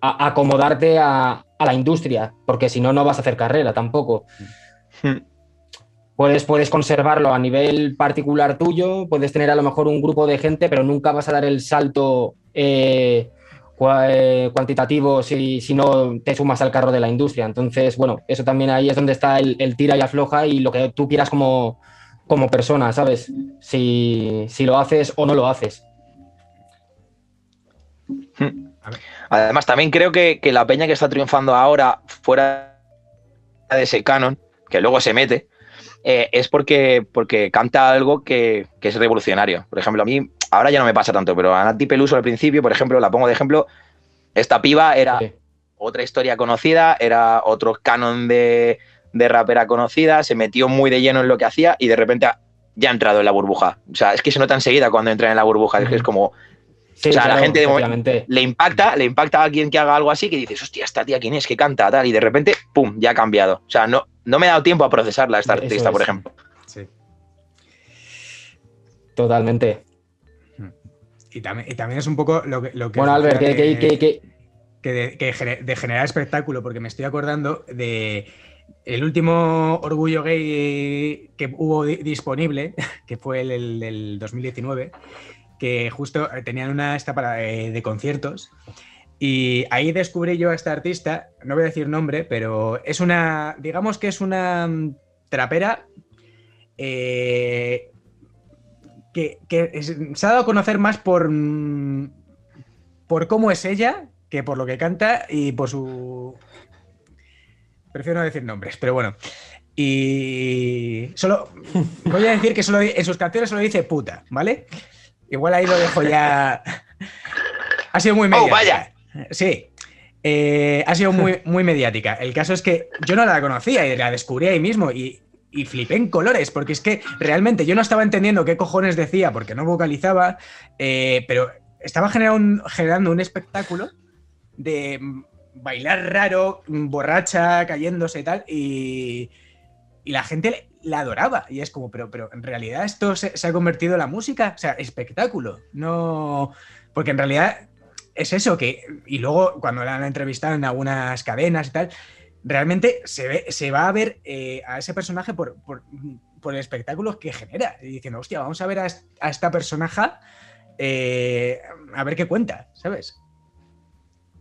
Speaker 2: a- acomodarte a, a la industria, porque si no, no vas a hacer carrera tampoco. Puedes, puedes conservarlo a nivel particular tuyo, puedes tener a lo mejor un grupo de gente, pero nunca vas a dar el salto eh, eh, cuantitativo si, si no te sumas al carro de la industria. Entonces, bueno, eso también ahí es donde está el, el tira y afloja y lo que tú quieras como, como persona, ¿sabes? Si, si lo haces o no lo haces.
Speaker 3: Además, también creo que, que la peña que está triunfando ahora fuera de ese canon, que luego se mete, eh, es porque, porque canta algo que, que es revolucionario. Por ejemplo, a mí ahora ya no me pasa tanto, pero a Nati Peluso al principio, por ejemplo, la pongo de ejemplo, esta piba era
Speaker 2: Sí.
Speaker 3: otra historia conocida, era otro canon de, de rapera conocida, se metió muy de lleno en lo que hacía y de repente ha- ya ha entrado en la burbuja. O sea, es que se nota enseguida cuando entra en la burbuja, es que es como,
Speaker 2: Sí,
Speaker 3: O sea, la gente de momento-
Speaker 2: efectivamente.
Speaker 3: le impacta, le impacta a alguien que haga algo así que dices, hostia, esta tía quién es, que canta, tal, y de repente, pum, ya ha cambiado. O sea, no, no me ha dado tiempo a procesarla esta
Speaker 2: Eso
Speaker 3: artista, por ejemplo.
Speaker 1: sí.
Speaker 2: Totalmente.
Speaker 1: Y también, y también es un poco lo que. Lo que
Speaker 2: Bueno, Albert, ¿qué, qué- qué- qué-
Speaker 1: que de, que gene- de generar espectáculo, porque me estoy acordando de el último orgullo gay que hubo di- disponible, *laughs* que fue el, el del 2019, que justo eh, tenían una esta eh, de conciertos. Y ahí descubrí yo a esta artista, no voy a decir nombre, pero es una, digamos que es una mm, trapera eh, que, que es- se ha dado a conocer más por, mm, por cómo es ella que por lo que canta y por su... Prefiero no decir nombres, pero bueno. Y solo voy a decir que solo en sus canciones solo dice puta, ¿vale? Igual ahí lo dejo ya. Ha sido muy
Speaker 3: Oh,
Speaker 1: mediática.
Speaker 3: vaya.
Speaker 1: Sí. Eh, ha sido muy, muy mediática. El caso es que yo no la conocía y la descubrí ahí mismo y, y flipé en colores, porque es que realmente yo no estaba entendiendo qué cojones decía porque no vocalizaba, eh, pero estaba generando un, generando un espectáculo de bailar raro, borracha, cayéndose y tal, y, y la gente la adoraba. Y es como, pero, pero en realidad esto se, ha convertido en la música, o sea, espectáculo. No. Porque en realidad es eso que. Y luego, cuando la han entrevistado en algunas cadenas y tal, realmente se, ve, se va a ver eh, a ese personaje por, por, por el espectáculo que genera. Y diciendo, hostia, vamos a ver a esta personaje eh, a ver qué cuenta, ¿sabes?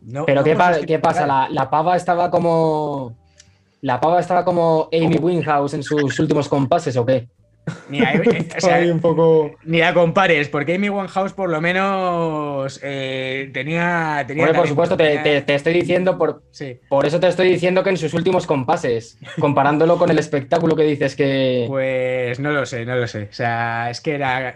Speaker 1: No-
Speaker 2: Pero
Speaker 1: no
Speaker 2: ¿qué, pa- pasa? La, la pava estaba como. ¿La pava estaba como Amy Winehouse en sus últimos compases o qué?
Speaker 1: Ni, a- eh, o sea,
Speaker 2: un poco...
Speaker 1: ni compares, porque Amy Winehouse por lo menos eh, tenía,
Speaker 2: por supuesto, te,
Speaker 1: tenía-
Speaker 2: te- te estoy diciendo, por,
Speaker 1: Sí.
Speaker 2: por eso te estoy diciendo que en sus últimos compases, *laughs* comparándolo con el espectáculo que dices que...
Speaker 1: Pues no lo sé, no lo sé. O sea, es que era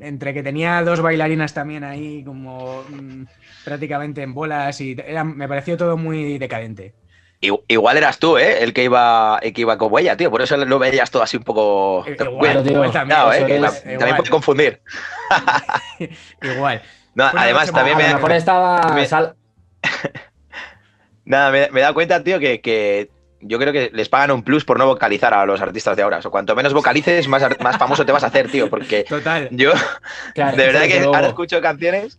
Speaker 1: entre que tenía dos bailarinas también ahí como mm, prácticamente en bolas y era- me pareció todo muy decadente.
Speaker 3: Igual eras tú, ¿eh? El que iba, el que iba como ella, tío. Por eso lo veías todo así un poco.
Speaker 1: Eh,
Speaker 3: Cuidado,
Speaker 1: Igual,
Speaker 2: tío,
Speaker 1: igual también,
Speaker 3: cuidado, ¿eh?
Speaker 2: es-
Speaker 1: igual.
Speaker 3: puede confundir. *laughs*
Speaker 1: Igual.
Speaker 3: No,
Speaker 1: Bueno,
Speaker 3: además, también
Speaker 2: a
Speaker 3: me,
Speaker 2: lo mejor estaba...
Speaker 3: me-
Speaker 2: sal- *laughs*
Speaker 3: nada, me, me he dado cuenta, tío, que, que yo creo que les pagan un plus por no vocalizar a los artistas de ahora. O sea, cuanto menos vocalices, más, ar- *laughs* más famoso te vas a hacer, tío. Porque
Speaker 1: Total.
Speaker 3: yo,
Speaker 2: claro,
Speaker 3: de verdad que ahora escucho canciones.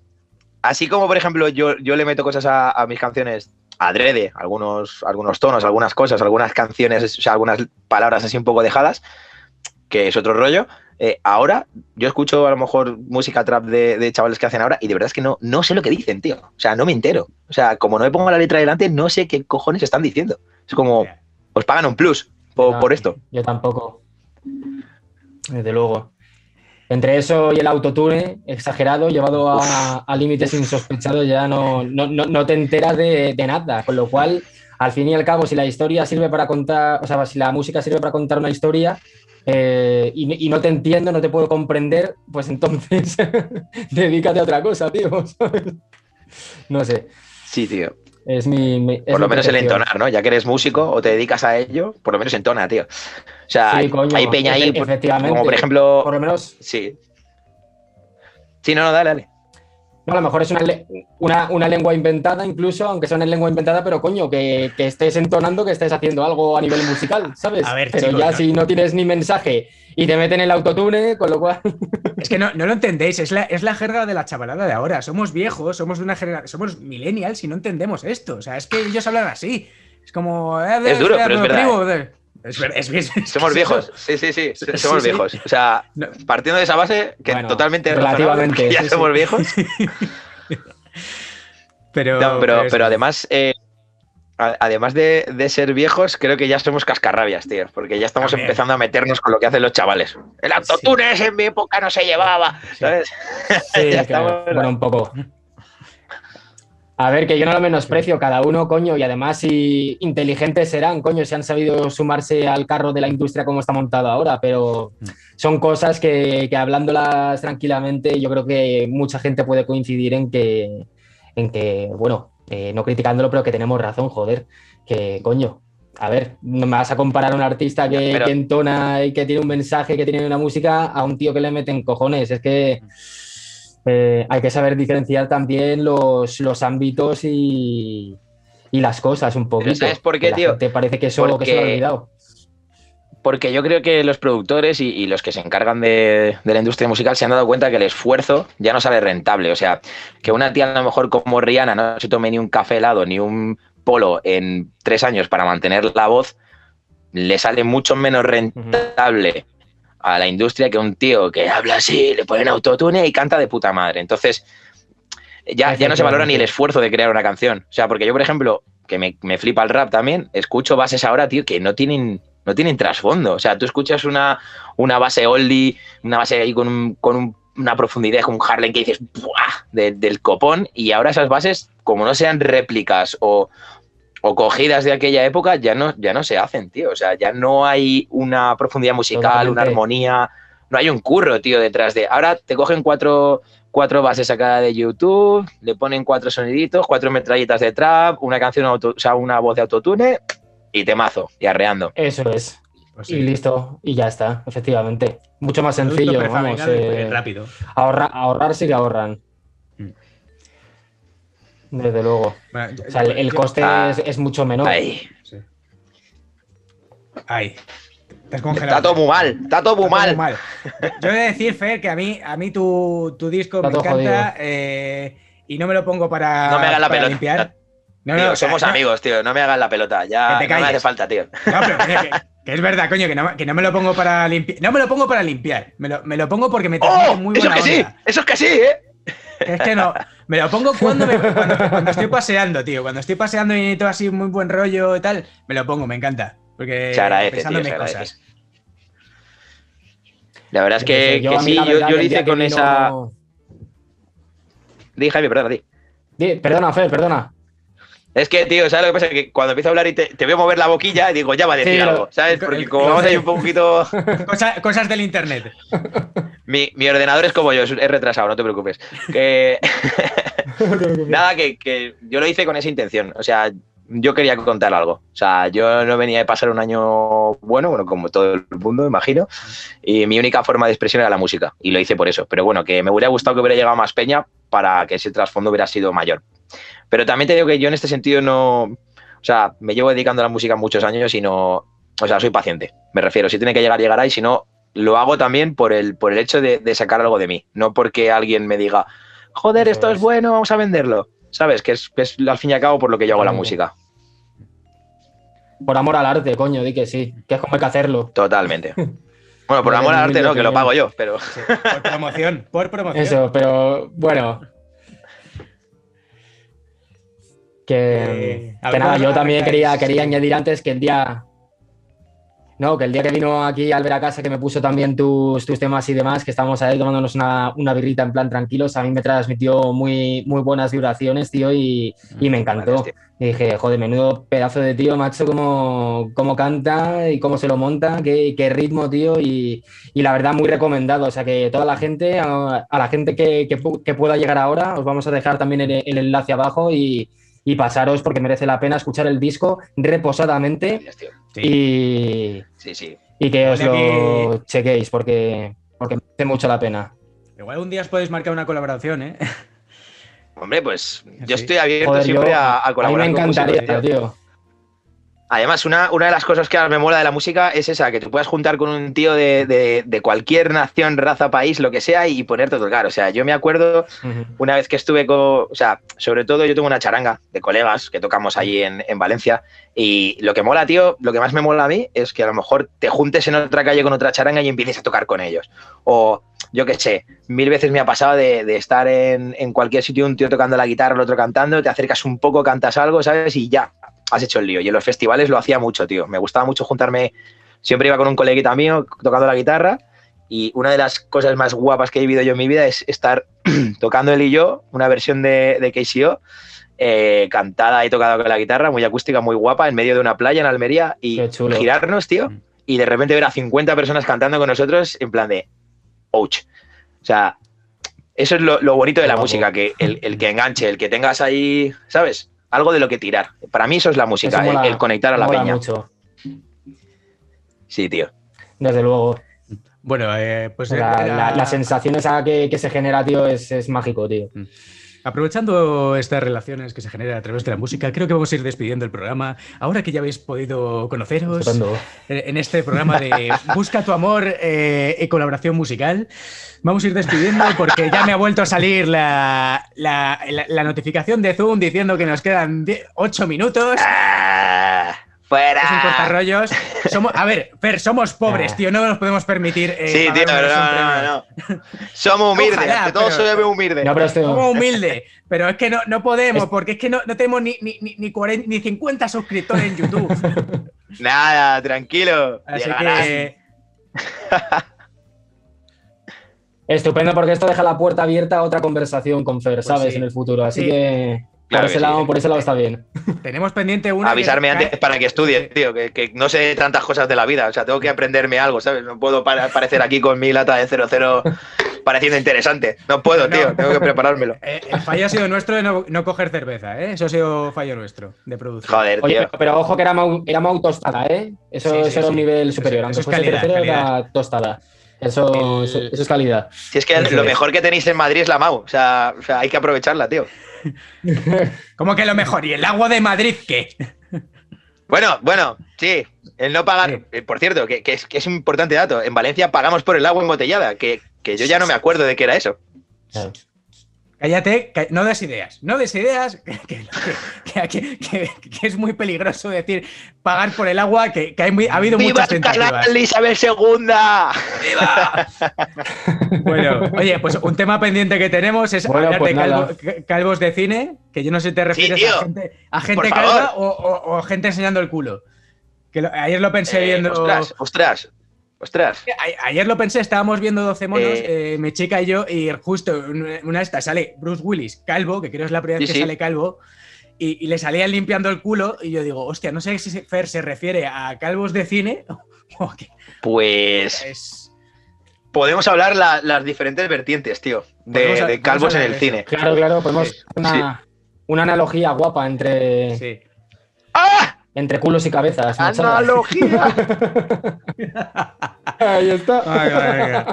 Speaker 3: Así como, por ejemplo, yo, yo le meto cosas a, a mis canciones adrede, algunos, algunos tonos, algunas cosas, algunas canciones, o sea, algunas palabras así un poco dejadas, que es otro rollo. Eh, ahora, yo escucho a lo mejor música trap de, de chavales que hacen ahora y de verdad es que no, no sé lo que dicen, tío. O sea, no me entero. O sea, como no me pongo la letra delante, no sé qué cojones están diciendo. Es como, os pagan un plus por,
Speaker 2: No,
Speaker 3: por esto.
Speaker 2: Yo tampoco. Desde luego. Entre eso y el autotune exagerado, llevado a, límites insospechados, ya no, no, no- no te enteras de, nada. Con lo cual, al fin y al cabo, si la historia sirve para contar, o sea, si la música sirve para contar una historia eh, y, no te entiendo, no te puedo comprender, pues entonces *laughs* dedícate a otra cosa, tío. *laughs* No sé.
Speaker 3: Sí, tío.
Speaker 2: Es mi. mi- es
Speaker 3: Por lo
Speaker 2: mi
Speaker 3: menos el entonar, ¿no? Ya que eres músico o te dedicas a ello, por lo menos entona, tío. O sea,
Speaker 2: Sí,
Speaker 3: hay,
Speaker 2: coño,
Speaker 3: hay peña ahí,
Speaker 2: efectivamente.
Speaker 3: como por ejemplo.
Speaker 2: Por lo menos
Speaker 3: Sí. Sí, no, no, dale, dale.
Speaker 2: No, a lo mejor es una, una, una lengua inventada, incluso, aunque sea una lengua inventada, pero coño, que, que estés entonando, que estés haciendo algo a nivel musical, ¿sabes?
Speaker 1: A ver,
Speaker 2: pero
Speaker 1: chicos,
Speaker 2: ya
Speaker 1: no.
Speaker 2: si no tienes ni mensaje y te meten el autotune, con lo cual. *laughs*
Speaker 1: Es que no, no lo entendéis, es la, es la jerga de la chavalada de ahora. Somos viejos, somos de una generación, somos millennials y no entendemos esto. O sea, es que ellos hablan así. Es como. eh,
Speaker 3: Es duro,
Speaker 1: eh,
Speaker 3: pero es verdad,
Speaker 1: primo, eh. Es, ver- es, es- es-
Speaker 3: Somos viejos. Sí, sí, sí. Somos
Speaker 1: sí.
Speaker 3: viejos. O sea,
Speaker 1: No.
Speaker 3: partiendo de esa base, que
Speaker 2: Bueno,
Speaker 3: totalmente
Speaker 2: relativamente, *laughs*
Speaker 3: ya
Speaker 2: sí,
Speaker 3: somos
Speaker 2: sí.
Speaker 3: viejos. *laughs*
Speaker 1: Pero,
Speaker 3: No, pero, pero además, eh, además de, de ser viejos, creo que ya somos cascarrabias, tío. Porque ya estamos
Speaker 1: También.
Speaker 3: empezando a meternos con lo que hacen los chavales. El autotune en mi época no se llevaba. ¿Sabes?
Speaker 2: Sí, *laughs*
Speaker 3: Ya
Speaker 2: claro.
Speaker 3: estamos-
Speaker 2: Bueno, un poco. A ver, que yo no lo menosprecio, cada uno, coño, y además si inteligentes serán, coño, si han sabido sumarse al carro de la industria como está montado ahora, pero
Speaker 1: Mm.
Speaker 2: son cosas que, que hablándolas tranquilamente, yo creo que mucha gente puede coincidir en que, en que bueno, eh, no criticándolo, pero que tenemos razón, joder, que coño. A ver, no me vas a comparar a un artista que,
Speaker 3: Pero-
Speaker 2: que entona y que tiene un mensaje, que tiene una música, a un tío que le meten cojones. Es que eh, hay que saber diferenciar también los, los ámbitos y, y las cosas un poquito.
Speaker 3: ¿sabes por qué, tío?
Speaker 2: gente parece que eso que se lo ha olvidado.
Speaker 3: Porque yo creo que los productores y, y los que se encargan de, de la industria musical se han dado cuenta que el esfuerzo ya no sale rentable. O sea, que una tía a lo mejor como Rihanna no se tome ni un café helado ni un polo en tres años para mantener la voz, le sale mucho menos rentable a la industria que un tío que habla así, le ponen autotune y canta de puta madre. Entonces, ya, ya no se valora ni el esfuerzo de crear una canción. O sea, porque yo, por ejemplo, que me, me flipa el rap también, escucho bases ahora, tío, que no tienen, no tienen trasfondo. O sea, tú escuchas una, una base oldie, una base ahí con, un- con un- una profundidad, con un Harlem que dices, ¡buah! de- del copón, y ahora esas bases, como no sean réplicas o, o cogidas de aquella época, ya no, ya no se hacen, tío. O sea, ya no hay una profundidad musical, una armonía, no hay un curro, tío, detrás de. Ahora te cogen cuatro, cuatro bases sacadas de YouTube, le ponen cuatro soniditos, cuatro metralletas de trap, una canción, auto- o sea, una voz de autotune y temazo, y arreando.
Speaker 2: Eso es.
Speaker 1: Pues
Speaker 2: Y listo, y ya está, efectivamente. Mucho más sencillo, vamos. eh,
Speaker 1: rápido.
Speaker 2: ahorra- ahorrar sí que ahorran. Desde luego.
Speaker 1: Bueno,
Speaker 2: O sea, el, coste
Speaker 3: Ah.
Speaker 2: es, es mucho menor.
Speaker 3: Ay,
Speaker 1: Sí. Te has
Speaker 3: está todo muy mal, está todo muy
Speaker 1: Está todo
Speaker 3: mal.
Speaker 1: Yo, he de decir, Fer, que a mí, a mí tu, tu disco
Speaker 2: Está
Speaker 1: me encanta eh, y no me lo pongo para,
Speaker 3: No me hagas la
Speaker 1: para
Speaker 3: pelota.
Speaker 1: limpiar. No,
Speaker 3: Tío,
Speaker 1: no, o sea,
Speaker 3: somos
Speaker 1: no-
Speaker 3: amigos, tío, no me hagas la pelota, ya
Speaker 1: Que te
Speaker 3: no me hace falta, tío.
Speaker 1: No, pero que, que es verdad, coño, que no, que no me lo pongo para limpiar. No me lo pongo para limpiar. Me lo, me lo pongo porque me transmite
Speaker 3: ¡Oh!
Speaker 1: muy
Speaker 3: Eso es
Speaker 1: buena
Speaker 3: que sí, eso es que sí, ¿eh?
Speaker 1: Es que no. Me lo pongo cuando, me- cuando, cuando estoy paseando, tío. Cuando estoy paseando y necesito así muy buen rollo y tal, me lo pongo, me encanta. Porque
Speaker 3: agradece,
Speaker 1: pensando en mis cosas.
Speaker 3: La verdad es que,
Speaker 2: yo
Speaker 3: sí, yo, yo lo hice con
Speaker 2: vino-
Speaker 3: esa. Di, Jaime, perdona, di.
Speaker 2: Di, Perdona, Fer, perdona.
Speaker 3: Es que, tío, ¿sabes lo que pasa? Que cuando empiezo a hablar y te, te veo mover la boquilla, digo, ya va a decir
Speaker 2: Sí,
Speaker 3: algo, ¿sabes? Porque como vamos ahí un poquito. *laughs*
Speaker 1: Cosa- cosas del internet. *laughs*
Speaker 3: Mi, mi ordenador es como yo, es, es retrasado, no te preocupes. Que. *laughs* Nada, que, que yo lo hice con esa intención. O sea, yo quería contar algo. O sea, yo no venía de pasar un año bueno, bueno, como todo el mundo, imagino. Y mi única forma de expresión era la música. Y lo hice por eso. Pero bueno, que me hubiera gustado que hubiera llegado más peña para que ese trasfondo hubiera sido mayor. Pero también te digo que yo en este sentido no. O sea, me llevo dedicando a la música muchos años y no. O sea, soy paciente. Me refiero, si tiene que llegar, llegará. Y si no, lo hago también por el, por el hecho de, de sacar algo de mí. No porque alguien me diga, joder, esto es
Speaker 2: es.
Speaker 3: bueno, vamos a venderlo. ¿Sabes? Que es, que es al fin y al cabo por lo que yo hago la música.
Speaker 2: Por amor al arte, coño, di que sí. Que es como hay que hacerlo.
Speaker 3: Totalmente. *laughs* Bueno, por amor al arte no, que lo pago yo, pero.
Speaker 1: Sí, por promoción, por promoción.
Speaker 2: Eso, pero bueno. Que,
Speaker 1: Eh,
Speaker 2: que nada, yo también quería, quería añadir antes que el día. No, que el día que vino aquí al ver a casa, que me puso también tus, tus temas y demás, que estábamos ahí tomándonos una, una birrita en plan tranquilos, a mí me transmitió muy, muy buenas vibraciones, tío, y, y me encantó.
Speaker 3: Vale,
Speaker 2: Y dije, joder, menudo pedazo de tío, macho, cómo, cómo canta y cómo se lo monta, qué, qué ritmo, tío, y, y la verdad muy recomendado. O sea que toda la gente, a, a la gente que, que pu- que pueda llegar ahora, os vamos a dejar también el, el enlace abajo y, y pasaros porque merece la pena escuchar el disco reposadamente.
Speaker 1: Sí.
Speaker 2: y,
Speaker 3: Sí, sí.
Speaker 2: y que os lo
Speaker 1: aquí-
Speaker 2: chequéis porque, porque merece mucho la pena.
Speaker 1: Igual un día os podéis marcar una colaboración, ¿eh?
Speaker 3: Hombre, pues yo
Speaker 1: Sí.
Speaker 3: estoy abierto
Speaker 2: Joder,
Speaker 3: siempre
Speaker 2: yo-
Speaker 3: a, a
Speaker 2: a mí
Speaker 3: colaborar
Speaker 2: me
Speaker 3: con
Speaker 2: encantaría,
Speaker 3: tío.
Speaker 2: tío.
Speaker 3: Además, una, una de las cosas que más me mola de la música es esa, que te puedas juntar con un tío de, de- de cualquier nación, raza, país, lo que sea, y ponerte a tocar. O sea, yo me acuerdo una vez que estuve con, o sea, sobre todo yo tengo una charanga de colegas que tocamos allí en, en Valencia y lo que mola, tío, lo que más me mola a mí es que a lo mejor te juntes en otra calle con otra charanga y empieces a tocar con ellos. O yo qué sé, mil veces me ha pasado de, de estar en, en cualquier sitio, un tío tocando la guitarra, el otro cantando, te acercas un poco, cantas algo, ¿sabes? Y ya, has hecho el lío. Y en los festivales lo hacía mucho, tío. Me gustaba mucho juntarme, siempre iba con un coleguita mío tocando la guitarra y una de las cosas más guapas que he vivido yo en mi vida es estar *clears throat* tocando él y yo una versión de, de KCO, eh, cantada y tocada con la guitarra, muy acústica, muy guapa, en medio de una playa en Almería y girarnos, tío,
Speaker 1: Mm.
Speaker 3: y de repente ver a 50 personas cantando con nosotros en plan de, ouch. O sea, eso es lo, lo bonito de la música, que el, el que enganche, el que tengas ahí, ¿sabes? Algo de lo que tirar. Para mí eso es la música, el,
Speaker 2: mola-
Speaker 3: el conectar a la peña.
Speaker 2: mucho,
Speaker 3: Sí, tío.
Speaker 2: desde luego.
Speaker 1: Bueno, eh, pues
Speaker 2: La, la-
Speaker 1: la-
Speaker 2: la sensación esa que, que se genera, tío, es, es mágico, tío.
Speaker 1: Aprovechando estas relaciones que se generan a través de la música, creo que vamos a ir despidiendo el programa. Ahora que ya habéis podido conoceros
Speaker 2: Estupendo.
Speaker 1: eh, en este programa de *laughs* Busca tu amor eh, y colaboración musical, vamos a ir despidiendo porque ya me ha vuelto a salir la, la- la- la notificación de Zoom diciendo que nos quedan 8 minutos.
Speaker 3: ¡Ah! ¡Fuera!
Speaker 1: cortarrollos. Somos, a ver, Fer, somos pobres, tío. No nos podemos permitir. eh,
Speaker 3: Sí, tío, no,
Speaker 1: premio.
Speaker 3: no, no. Somos humildes,
Speaker 1: Ojalá,
Speaker 3: ante todo
Speaker 1: pero-
Speaker 3: soy humilde.
Speaker 2: No, pero esto,
Speaker 1: Somos humildes, pero es que no, no podemos,
Speaker 2: Es-
Speaker 1: porque es que no, no tenemos ni, ni, ni, ni 40 ni 50 suscriptores en YouTube. *laughs*
Speaker 3: Nada, tranquilo.
Speaker 1: Así
Speaker 3: Llegarás.
Speaker 1: que.
Speaker 2: estupendo porque esto deja la puerta abierta a otra conversación con Fer, ¿sabes?
Speaker 1: Pues sí.
Speaker 2: En el futuro. Así
Speaker 1: Sí.
Speaker 2: que por, ese
Speaker 3: sí.
Speaker 2: lado, por ese lado está bien.
Speaker 1: Tenemos pendiente una.
Speaker 3: Avisarme antes para que estudie, tío, que, que no sé tantas cosas de la vida. O sea, tengo que aprenderme algo, ¿sabes? No puedo aparecer aquí con mi lata de 00 pareciendo interesante. No puedo,
Speaker 1: No.
Speaker 3: tío, tengo que preparármelo.
Speaker 1: Eh, el fallo ha sido nuestro de no, no coger cerveza, ¿eh? Eso ha sido fallo nuestro de producción.
Speaker 3: Joder,
Speaker 2: Oye,
Speaker 3: tío.
Speaker 2: pero, pero ojo que era mau, era mau tostada, ¿eh? Eso,
Speaker 1: Sí, sí,
Speaker 2: eso era un nivel
Speaker 1: Eso-
Speaker 2: superior.
Speaker 1: eso
Speaker 2: Aunque
Speaker 1: es calidad,
Speaker 2: tercero,
Speaker 1: calidad.
Speaker 2: era tostada. Eso,
Speaker 1: El-
Speaker 2: eso, eso es calidad.
Speaker 3: Si es que
Speaker 2: Eso
Speaker 3: lo
Speaker 2: es.
Speaker 3: mejor que tenéis en Madrid es la MAU. O sea, o sea, hay que aprovecharla, tío. *laughs*
Speaker 1: ¿Cómo que lo mejor? ¿Y el agua de Madrid qué?
Speaker 3: Bueno, bueno, sí. El no pagar.
Speaker 1: Sí.
Speaker 3: eh, Por cierto, que, que es, que es un importante dato. En Valencia pagamos por el agua embotellada, que, que yo ya no me acuerdo de qué era eso.
Speaker 1: Cállate, ca- no des ideas. No des ideas, *laughs* que, que- que- que- que- que es muy peligroso decir pagar por el agua, que, que hay muy- ha habido
Speaker 3: ¡Viva
Speaker 1: muchas tentativas.
Speaker 3: canal Isabel II!
Speaker 1: Bueno, oye, pues un tema pendiente que tenemos es
Speaker 2: Bueno,
Speaker 1: hablar
Speaker 2: pues
Speaker 1: de calvo- calvos de cine, que yo no sé si te refieres
Speaker 3: tío.
Speaker 1: a gente, a gente calva o, o- o gente enseñando el culo. Que lo- ayer lo pensé
Speaker 3: Eh,
Speaker 1: viendo.
Speaker 3: Ostras, ostras, ostras.
Speaker 1: A- Ayer lo pensé, estábamos viendo 12 monos,
Speaker 3: Eh.
Speaker 1: eh, mi chica y yo, y justo una de estas sale Bruce Willis, calvo, que creo es la primera vez
Speaker 3: Sí,
Speaker 1: que
Speaker 3: sí.
Speaker 1: sale calvo, y, y le salían limpiando el culo, y yo digo, hostia, no sé si Fer se refiere a calvos de cine *laughs* o
Speaker 3: Pues
Speaker 1: es.
Speaker 3: podemos hablar la- las diferentes vertientes, tío, de,
Speaker 1: Podemos a-
Speaker 3: de calvos en el cine.
Speaker 2: Claro, claro, podemos
Speaker 1: Sí.
Speaker 2: una, una analogía guapa entre,
Speaker 1: Sí.
Speaker 3: ¡Ah!
Speaker 2: Entre culos y cabezas.
Speaker 3: ¡Analogía! *laughs*
Speaker 2: Ahí está.
Speaker 1: Ay, ay, ay.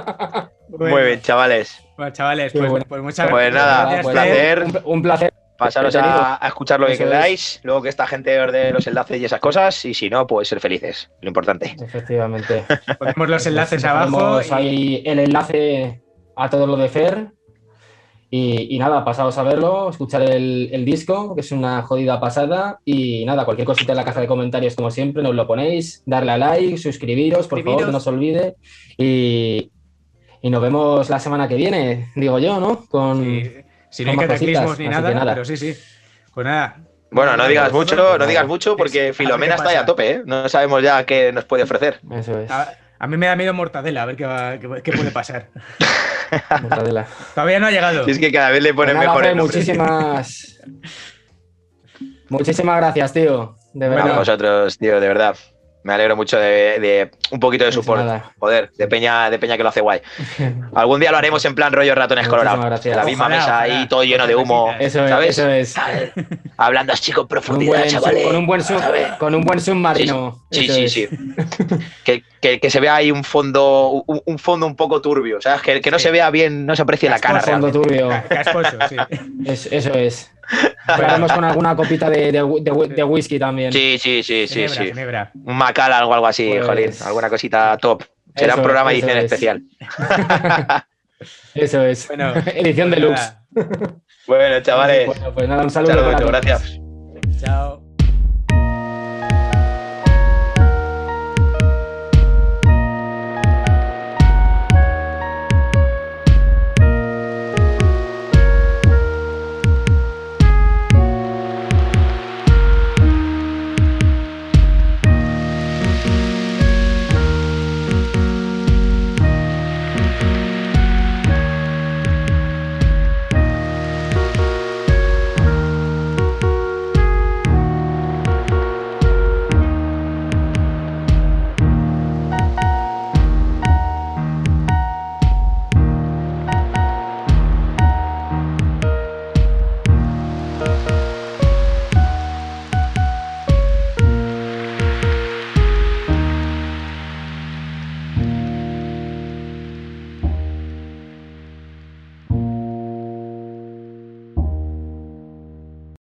Speaker 1: Bueno,
Speaker 3: Muy bien, chavales.
Speaker 1: Bueno, chavales, pues,
Speaker 2: bueno.
Speaker 1: pues muchas
Speaker 3: Pues
Speaker 1: gracias.
Speaker 3: nada,
Speaker 1: Gracias,
Speaker 3: un placer.
Speaker 2: Un, un placer.
Speaker 3: Pasaros a, a escuchar lo que
Speaker 2: Eso es.
Speaker 3: queráis, luego que esta gente os dé los enlaces y esas cosas, y si no, pues ser felices, lo importante.
Speaker 2: Efectivamente.
Speaker 1: Ponemos los enlaces
Speaker 2: Dejaremos
Speaker 1: abajo. y-
Speaker 2: ahí el enlace a todo lo de Fer. Y, y nada, pasaos a verlo, escuchar el, el disco, que es una jodida pasada. Y nada, cualquier cosita en la caja de comentarios, como siempre, nos lo ponéis. Darle a like, suscribiros, por favor, que no se olvide. Y, y nos vemos la semana que viene, digo yo, ¿no? Con,
Speaker 1: Sí, si no hay
Speaker 2: con más
Speaker 1: cataclismos
Speaker 2: cositas,
Speaker 1: ni nada, pero sí, sí. Pues nada.
Speaker 3: Bueno, no digas mucho, no digas mucho, porque Filomena está ahí a tope, ¿eh? No sabemos ya qué nos puede ofrecer.
Speaker 2: Eso es.
Speaker 1: A, a mí me da miedo Mortadela, a ver qué, va- qué, qué puede pasar. *laughs*
Speaker 2: Mortadela.
Speaker 1: Todavía no ha llegado.
Speaker 3: Es que cada vez le ponen nombres.
Speaker 2: muchísimas. Muchísimas gracias, tío. De
Speaker 3: A
Speaker 2: verdad.
Speaker 3: vosotros, tío, de verdad. Me alegro mucho de, de un poquito de
Speaker 2: Pues
Speaker 3: support.
Speaker 2: nada.
Speaker 3: Joder, de peña, de peña que lo hace guay. *laughs* Algún día lo haremos en plan rollo ratones colorados. En la misma
Speaker 1: Ojalá,
Speaker 3: mesa
Speaker 1: ojalá.
Speaker 3: ahí, todo lleno de humo.
Speaker 2: Eso es,
Speaker 3: ¿Sabes?
Speaker 2: eso es. *laughs*
Speaker 3: Hablando así con
Speaker 2: Con un
Speaker 3: profundidad,
Speaker 2: buen,
Speaker 3: chavales.
Speaker 2: con un buen, con un buen submarino.
Speaker 3: Sí, sí,
Speaker 2: es.
Speaker 3: sí. que, que- que se vea ahí un fondo, un, un fondo un poco turbio, ¿sabes? Que, que no se vea bien, no se aprecie la cara.
Speaker 2: Fondo
Speaker 3: realmente.
Speaker 2: turbio.
Speaker 1: Ca- Casposo, sí. *laughs*
Speaker 2: Es- eso es. *laughs* Hablaremos con alguna copita de, de, de- de whisky también.
Speaker 3: Sí, sí, sí, sí,
Speaker 1: Ginebra,
Speaker 3: sí.
Speaker 1: Ginebra.
Speaker 3: Un Macallan o algo así,
Speaker 2: Pues-
Speaker 3: jolín. Alguna cosita top. Será
Speaker 2: Eso
Speaker 3: un programa
Speaker 2: eso
Speaker 3: edición
Speaker 2: es.
Speaker 3: especial. *laughs*
Speaker 2: Eso es.
Speaker 1: Bueno,
Speaker 2: Edición
Speaker 1: pues
Speaker 2: deluxe.
Speaker 3: Bueno, chavales.
Speaker 2: Bueno, pues nada, un saludo.
Speaker 3: Gracias.
Speaker 1: Chao.